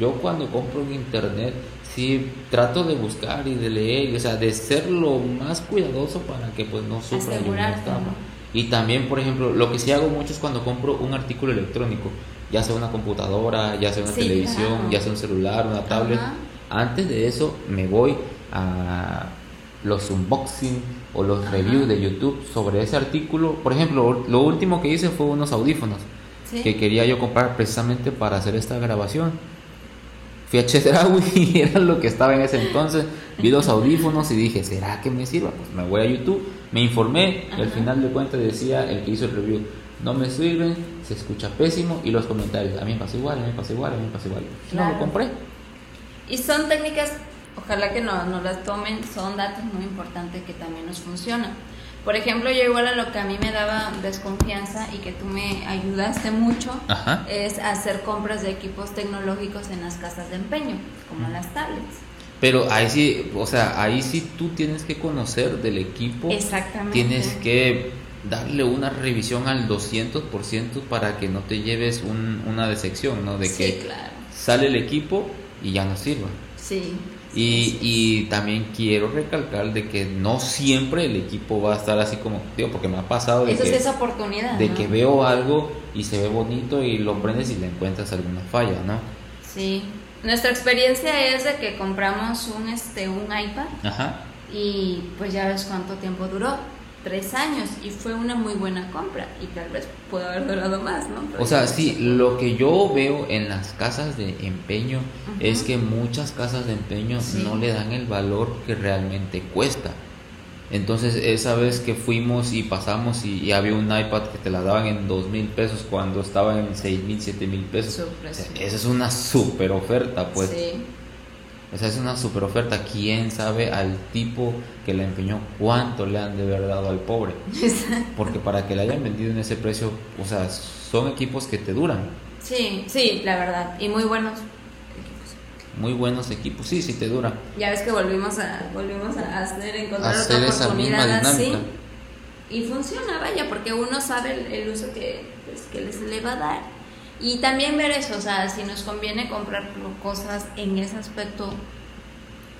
Yo cuando compro en internet, sí trato de buscar y de leer, o sea, de ser lo más cuidadoso para que pues no sufra ninguna estafa. Y también, por ejemplo, lo que sí hago mucho es cuando compro un artículo electrónico, ya sea una computadora, ya sea una televisión, ya sea un celular, una tablet. Antes de eso me voy a los unboxing o los reviews de YouTube sobre ese artículo. Por ejemplo, lo último que hice fue unos audífonos que quería yo comprar precisamente para hacer esta grabación. Fui a Chedraui y era lo que estaba en ese entonces. Vi los audífonos y dije, ¿será que me sirva? Pues me voy a YouTube, me informé y al final de cuentas decía el que hizo el review, no me sirven, se escucha pésimo y los comentarios, a mí me pasa igual, a mí me pasa igual, a mí me pasa igual. No lo compré. Y son técnicas ojalá que no, no las tomen, son datos muy importantes que también nos funcionan. Por ejemplo, yo igual a lo que a mí me daba desconfianza y que tú me ayudaste mucho es hacer compras de equipos tecnológicos en las casas de empeño, como las tablets. Pero ahí sí, o sea, ahí sí tú tienes que conocer del equipo. Exactamente. Tienes que darle una revisión al 200% para que no te lleves una decepción, ¿no? De que sale el equipo y ya no sirva. Sí. Y, y, también quiero recalcar de que no siempre el equipo va a estar así como, porque me ha pasado de, que, es esa oportunidad, de que veo algo y se ve bonito y lo prendes y le encuentras alguna falla, ¿no? Sí. Nuestra experiencia es de que compramos un este un iPad Ajá. y pues ya ves cuánto tiempo duró tres años y fue una muy buena compra y tal vez pudo haber durado más, ¿no? o sea, sí, lo que yo veo en las casas de empeño es que muchas casas de empeño no le dan el valor que realmente cuesta. Entonces, esa vez que fuimos y pasamos y, había un iPad que te la daban en dos mil pesos cuando estaba en seis mil, siete mil pesos. esa es una super oferta, pues. Sí. O sea, es una super oferta. ¿Quién sabe al tipo que le empeñó cuánto le han de haber dado al pobre? Porque para que le hayan vendido en ese precio, o sea, son equipos que te duran. Sí, sí, la verdad. Y muy buenos equipos. Muy buenos equipos, sí, sí te duran. Ya ves que volvimos a, volvimos a hacer, encontrar otra oportunidad así. Y funciona, vaya, porque uno sabe el, uso que, pues, que les le va a dar. Y también ver eso, o sea, si nos conviene comprar cosas en ese aspecto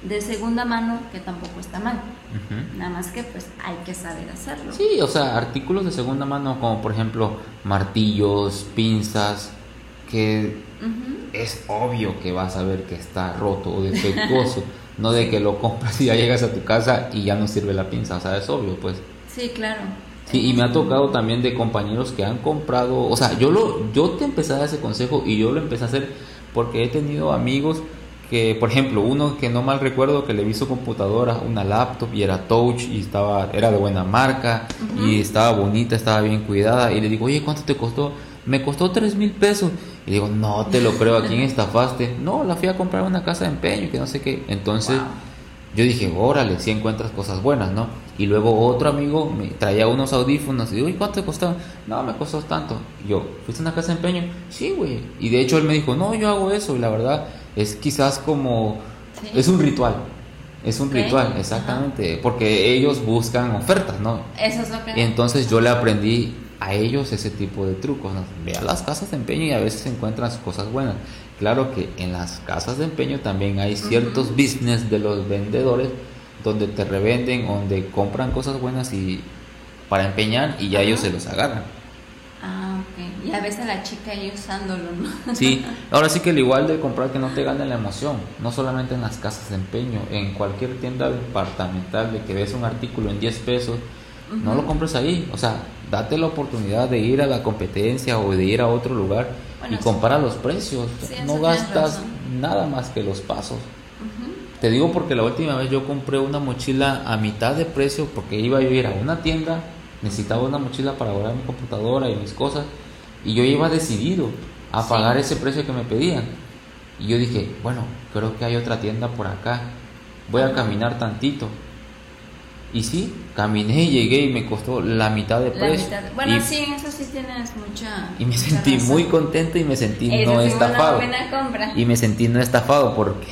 de segunda mano, que tampoco está mal. Nada más que pues hay que saber hacerlo. Sí, o sea, artículos de segunda mano como por ejemplo martillos, pinzas, que es obvio que vas a ver que está roto o defectuoso, no de que lo compras y ya llegas a tu casa y ya no sirve la pinza, o sea, es obvio pues. Sí, claro. Sí, y me ha tocado también de compañeros que han comprado, o sea, yo lo yo te empecé a dar ese consejo y yo lo empecé a hacer porque he tenido amigos que, por ejemplo, uno que no mal recuerdo que le vi su computadora, una laptop y era touch y estaba era de buena marca y estaba bonita, estaba bien cuidada y le digo, "Oye, ¿cuánto te costó?" Me costó tres mil pesos. Y digo, no te lo creo, ¿a quién estafaste? No, la fui a comprar una casa de empeño, que no sé qué. Entonces, yo dije, órale, si encuentras cosas buenas, ¿no? Y luego otro amigo me traía unos audífonos y digo, ¿y cuánto te costaron? No, me costó tanto. Y yo, ¿fuiste a una casa de empeño? Sí, güey. Y de hecho él me dijo, no, yo hago eso. Y la verdad es quizás como, es un ritual. Es un ritual, exactamente. Porque ellos buscan ofertas, ¿no? Eso es lo que... Y entonces yo le aprendí a ellos ese tipo de trucos. ¿no? Ve a las casas de empeño y a veces encuentran cosas buenas. Claro que en las casas de empeño también hay ciertos business de los vendedores donde te revenden, donde compran cosas buenas y para empeñar y ya ellos se los agarran. Ah, ok. Y a veces la chica ahí usándolo, ¿no? Sí, ahora sí que el igual de comprar que no te gane la emoción, no solamente en las casas de empeño, en cualquier tienda departamental de que ves un artículo en 10 pesos, no lo compres ahí, o sea, date la oportunidad de ir a la competencia o de ir a otro lugar y compara los precios. no gastas nada más que los pasos. Te digo porque la última vez yo compré una mochila a mitad de precio porque iba a ir a una tienda, necesitaba una mochila para guardar mi computadora y mis cosas y yo iba decidido a pagar ese precio que me pedían. Y yo dije, bueno, creo que hay otra tienda por acá, voy a caminar tantito. Y sí, caminé y llegué y me costó la mitad de precio. Bueno, sí, en eso sí tienes mucha. Y me sentí muy contento y me sentí no estafado. Y me sentí no estafado porque,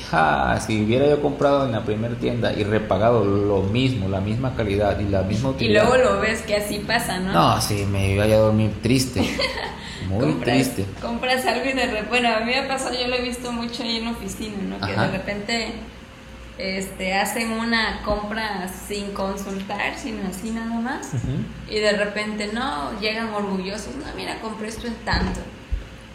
si hubiera yo comprado en la primera tienda y repagado lo mismo, la misma calidad y la misma utilidad. Y luego lo ves que así pasa, ¿no? No, sí, me iba a dormir triste. Muy compras, triste. Compras algo y de repente, bueno, a mí me pasó, yo lo he visto mucho ahí en oficina, ¿no? Que Ajá. de repente este, hacen una compra sin consultar, sino así nada más. Y de repente, no, llegan orgullosos, no, mira, compré esto en tanto.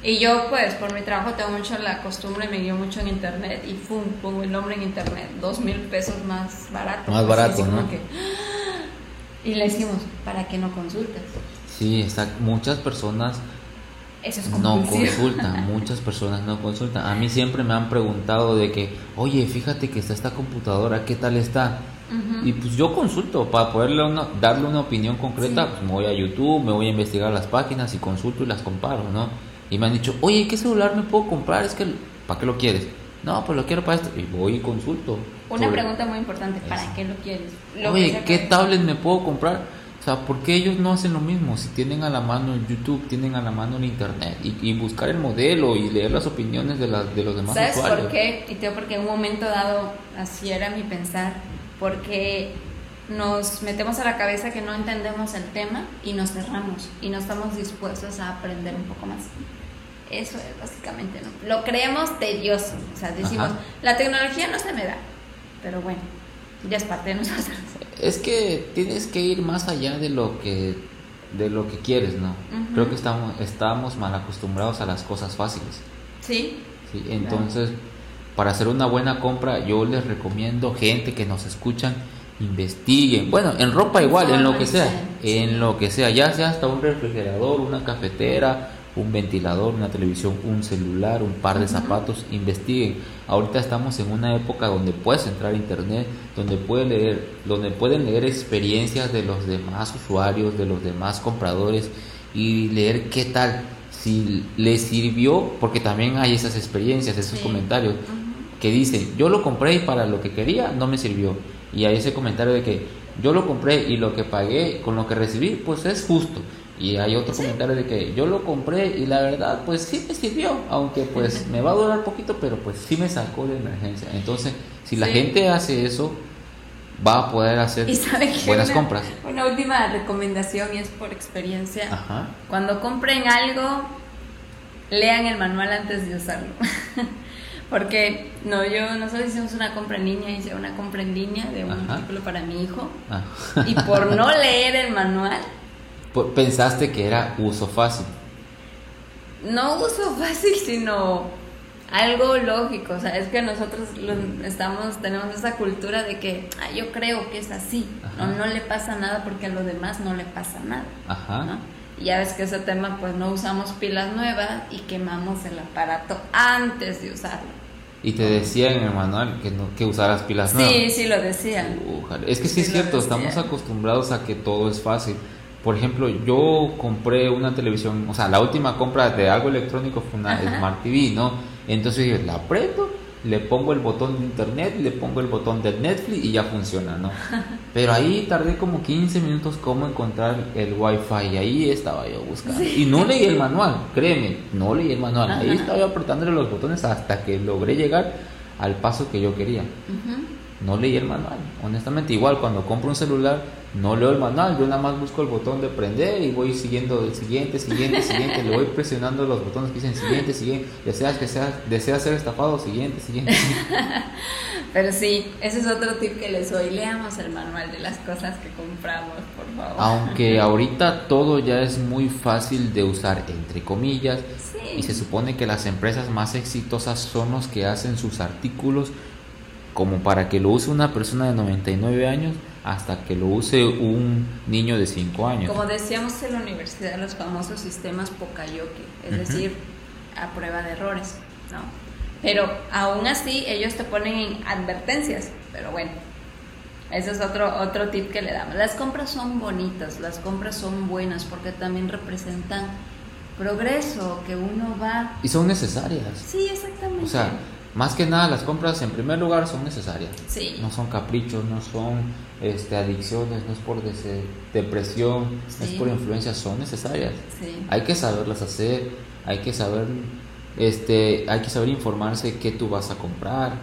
Y yo, pues, por mi trabajo tengo mucho la costumbre, me guío mucho en internet y ¡fum! pongo el nombre en internet, dos mil pesos más barato. Más barato, así ¿no? que, ¡ah! y le decimos, ¿para qué no consultas? Sí, está, muchas personas Eso es no consultan, muchas personas no consultan. A mí siempre me han preguntado de que, oye, fíjate que está esta computadora, ¿qué tal está? Y pues yo consulto para poderle una- darle una opinión concreta, Sí. pues me voy a YouTube, me voy a investigar las páginas y consulto y las comparo, ¿no? Y me han dicho, oye, ¿qué celular me puedo comprar? Es que, ¿para qué lo quieres? No, pues lo quiero para esto. Y voy y consulto. Una sobre- pregunta muy importante, ¿para Eso. qué lo quieres? Lo Oye, ¿qué tablet me puedo comprar? O sea, ¿por qué ellos no hacen lo mismo? Si tienen a la mano el YouTube, tienen a la mano el Internet y, y buscar el modelo y leer las opiniones de, las de los demás ¿Sabes usuarios. por qué? Y te digo porque en un momento dado así era mi pensar, porque nos metemos a la cabeza que no entendemos el tema y nos cerramos y no estamos dispuestos a aprender un poco más. Eso es básicamente, ¿no? Lo creemos tedioso, o sea, decimos, Ajá. la tecnología no se me da, pero bueno, ya es parte de nosotros. Es que tienes que ir más allá de lo que de lo que quieres, ¿no? Creo que estamos estamos mal acostumbrados a las cosas fáciles. ¿Sí? ¿sí? Entonces, para hacer una buena compra, yo les recomiendo gente que nos escuchan investiguen. Bueno, en ropa igual, en lo que sea, Sí. en lo que sea, ya sea hasta un refrigerador, una cafetera, un ventilador, una televisión, un celular, un par de zapatos, investiguen. Ahorita estamos en una época donde puedes entrar a internet, donde pueden leer, donde pueden leer experiencias de los demás usuarios, de los demás compradores y leer qué tal si les sirvió, porque también hay esas experiencias, esos Sí. comentarios que dicen, yo lo compré y para lo que quería no me sirvió. Y hay ese comentario de que yo lo compré y lo que pagué con lo que recibí, pues es justo. Y hay otro Sí. comentario de que yo lo compré y la verdad, pues sí me sirvió, aunque pues me va a durar poquito, pero pues sí me sacó de emergencia. Entonces, si la Sí. gente hace eso, va a poder hacer ¿Y sabe qué? buenas Una- compras. Una última recomendación y es por experiencia. Ajá. Cuando compren algo, lean el manual antes de usarlo. Porque no, yo nosotros hicimos una compra en línea, hice una compra en línea de un artículo para mi hijo Ah. y por no leer el manual, Pensaste que era uso fácil. no uso fácil, sino algo lógico, o sea, es que nosotros estamos tenemos esa cultura de que "Ah, yo creo que es así, Ajá. no, no le pasa nada porque a los demás no le pasa nada. Ajá. ¿no? Y ya ves que ese tema, pues no usamos pilas nuevas y quemamos el aparato antes de usarlo. Y te decía en el manual que, no, que usaras pilas nuevas. Sí, sí lo decían. Ojalá. Es que sí, Sí es cierto, estamos acostumbrados a que todo es fácil. Por ejemplo, yo compré una televisión, o sea, la última compra de algo electrónico fue una Ajá. Smart TV, ¿no? Entonces yo la aprieto, le pongo el botón de internet, le pongo el botón del Netflix y ya funciona, ¿no? Pero ahí tardé como 15 minutos cómo encontrar el Wi-Fi y ahí estaba yo buscando. Y no leí el manual, créeme, no leí el manual. Ahí Ajá. estaba yo apretándole los botones hasta que logré llegar al paso que yo quería Ujú. No leí el manual. Honestamente, igual cuando compro un celular, no leo el manual. Yo nada más busco el botón de prender y voy siguiendo el siguiente, siguiente, siguiente. Le voy presionando los botones que dicen siguiente, siguiente. Deseas que sea, desea ser estafado, siguiente, siguiente. Pero sí, ese es otro tip que les doy. Leamos el manual de las cosas que compramos, por favor. Aunque ahorita todo ya es muy fácil de usar, entre comillas. Sí. Y se supone que las empresas más exitosas son los que hacen sus artículos como para que lo use una persona de 99 años hasta que lo use un niño de 5 años. Como decíamos en la universidad, los famosos sistemas Pokayoke, es Ujú. decir, a prueba de errores, ¿no? Pero aún así ellos te ponen en advertencias, pero bueno, ese es otro, otro tip que le damos. Las compras son bonitas, las compras son buenas porque también representan progreso, que uno va... Y son necesarias. Sí, exactamente. O sea, más que nada las compras en primer lugar son necesarias. sí. No son caprichos, no son este, adicciones, no es por depresión, no es Sí. por influencia, son necesarias. Sí. Hay que saberlas hacer, hay que saber, este, hay que saber informarse qué tú vas a comprar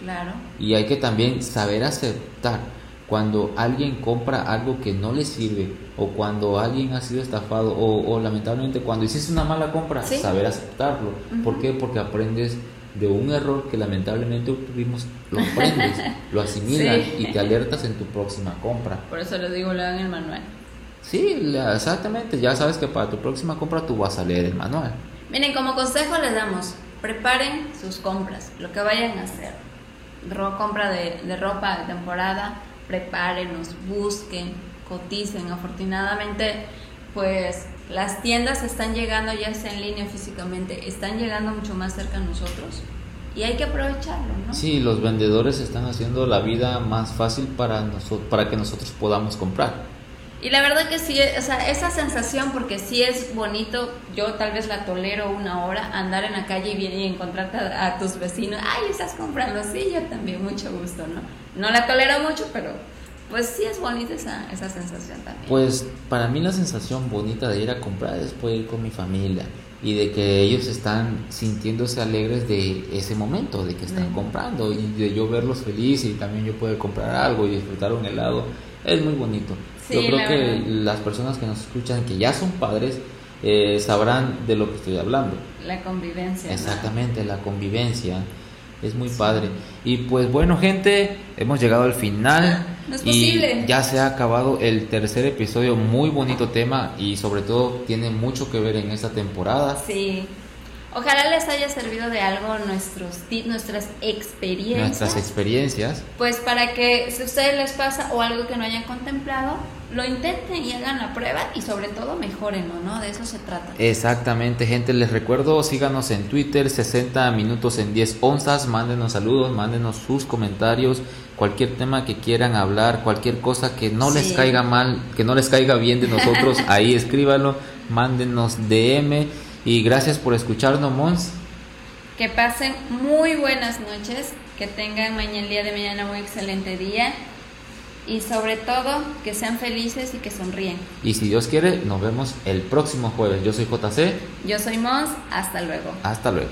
Claro. y hay que también saber aceptar cuando alguien compra algo que no le sirve o cuando alguien ha sido estafado o, lamentablemente cuando hiciste una mala compra, saber aceptarlo. ¿Por qué? Porque aprendes de un error que lamentablemente tuvimos, lo aprendes, lo asimilas y te alertas en tu próxima compra. Por eso les digo, lean el manual. Sí, exactamente, ya sabes que para tu próxima compra tú vas a leer el manual. Miren, como consejo les damos, preparen sus compras, lo que vayan a hacer. compra de, de ropa de temporada, prepárenos, busquen, coticen. Afortunadamente, pues las tiendas están llegando, ya sea en línea físicamente, están llegando mucho más cerca a nosotros y hay que aprovecharlo, ¿no? Sí, los vendedores están haciendo la vida más fácil para, nosotros, para que nosotros podamos comprar. Y la verdad que sí, o sea, esa sensación, porque sí es bonito, yo tal vez la tolero una hora, andar en la calle y, y encontrarte a, tus vecinos, ay, estás comprando, sí, yo también, mucho gusto, ¿no? No la tolero mucho, pero pues sí es bonita esa, esa sensación también. Pues para mí la sensación bonita de ir a comprar es poder ir con mi familia y de que ellos están sintiéndose alegres de ese momento, de que están comprando y de yo verlos felices y también yo poder comprar algo y disfrutar un helado, es muy bonito. Yo creo que las personas que nos escuchan, que ya son padres, eh, sabrán de lo que estoy hablando. La convivencia. Exactamente, la convivencia. Es muy padre. Y pues bueno, gente, hemos llegado al final. No es y ya se ha acabado el tercer episodio. Muy bonito tema y sobre todo tiene mucho que ver en esta temporada. Sí. Ojalá les haya servido de algo nuestros tips, nuestras experiencias. Nuestras experiencias. Pues para que si a ustedes les pasa o algo que no hayan contemplado, lo intenten y hagan la prueba y sobre todo mejorenlo, ¿no? De eso se trata. Exactamente, gente. Les recuerdo, síganos en Twitter, 60 minutos en 10 onzas. Mándenos saludos, mándenos sus comentarios, cualquier tema que quieran hablar, cualquier cosa que no les caiga mal, que no les caiga bien de nosotros, ahí escríbanlo, mándenos DM y gracias por escucharnos, Mons. Que pasen muy buenas noches, que tengan mañana el día de mañana un excelente día y sobre todo que sean felices y que sonríen. Y si Dios quiere, nos vemos el próximo jueves. Yo soy JC. Yo soy Mons. Hasta luego. Hasta luego.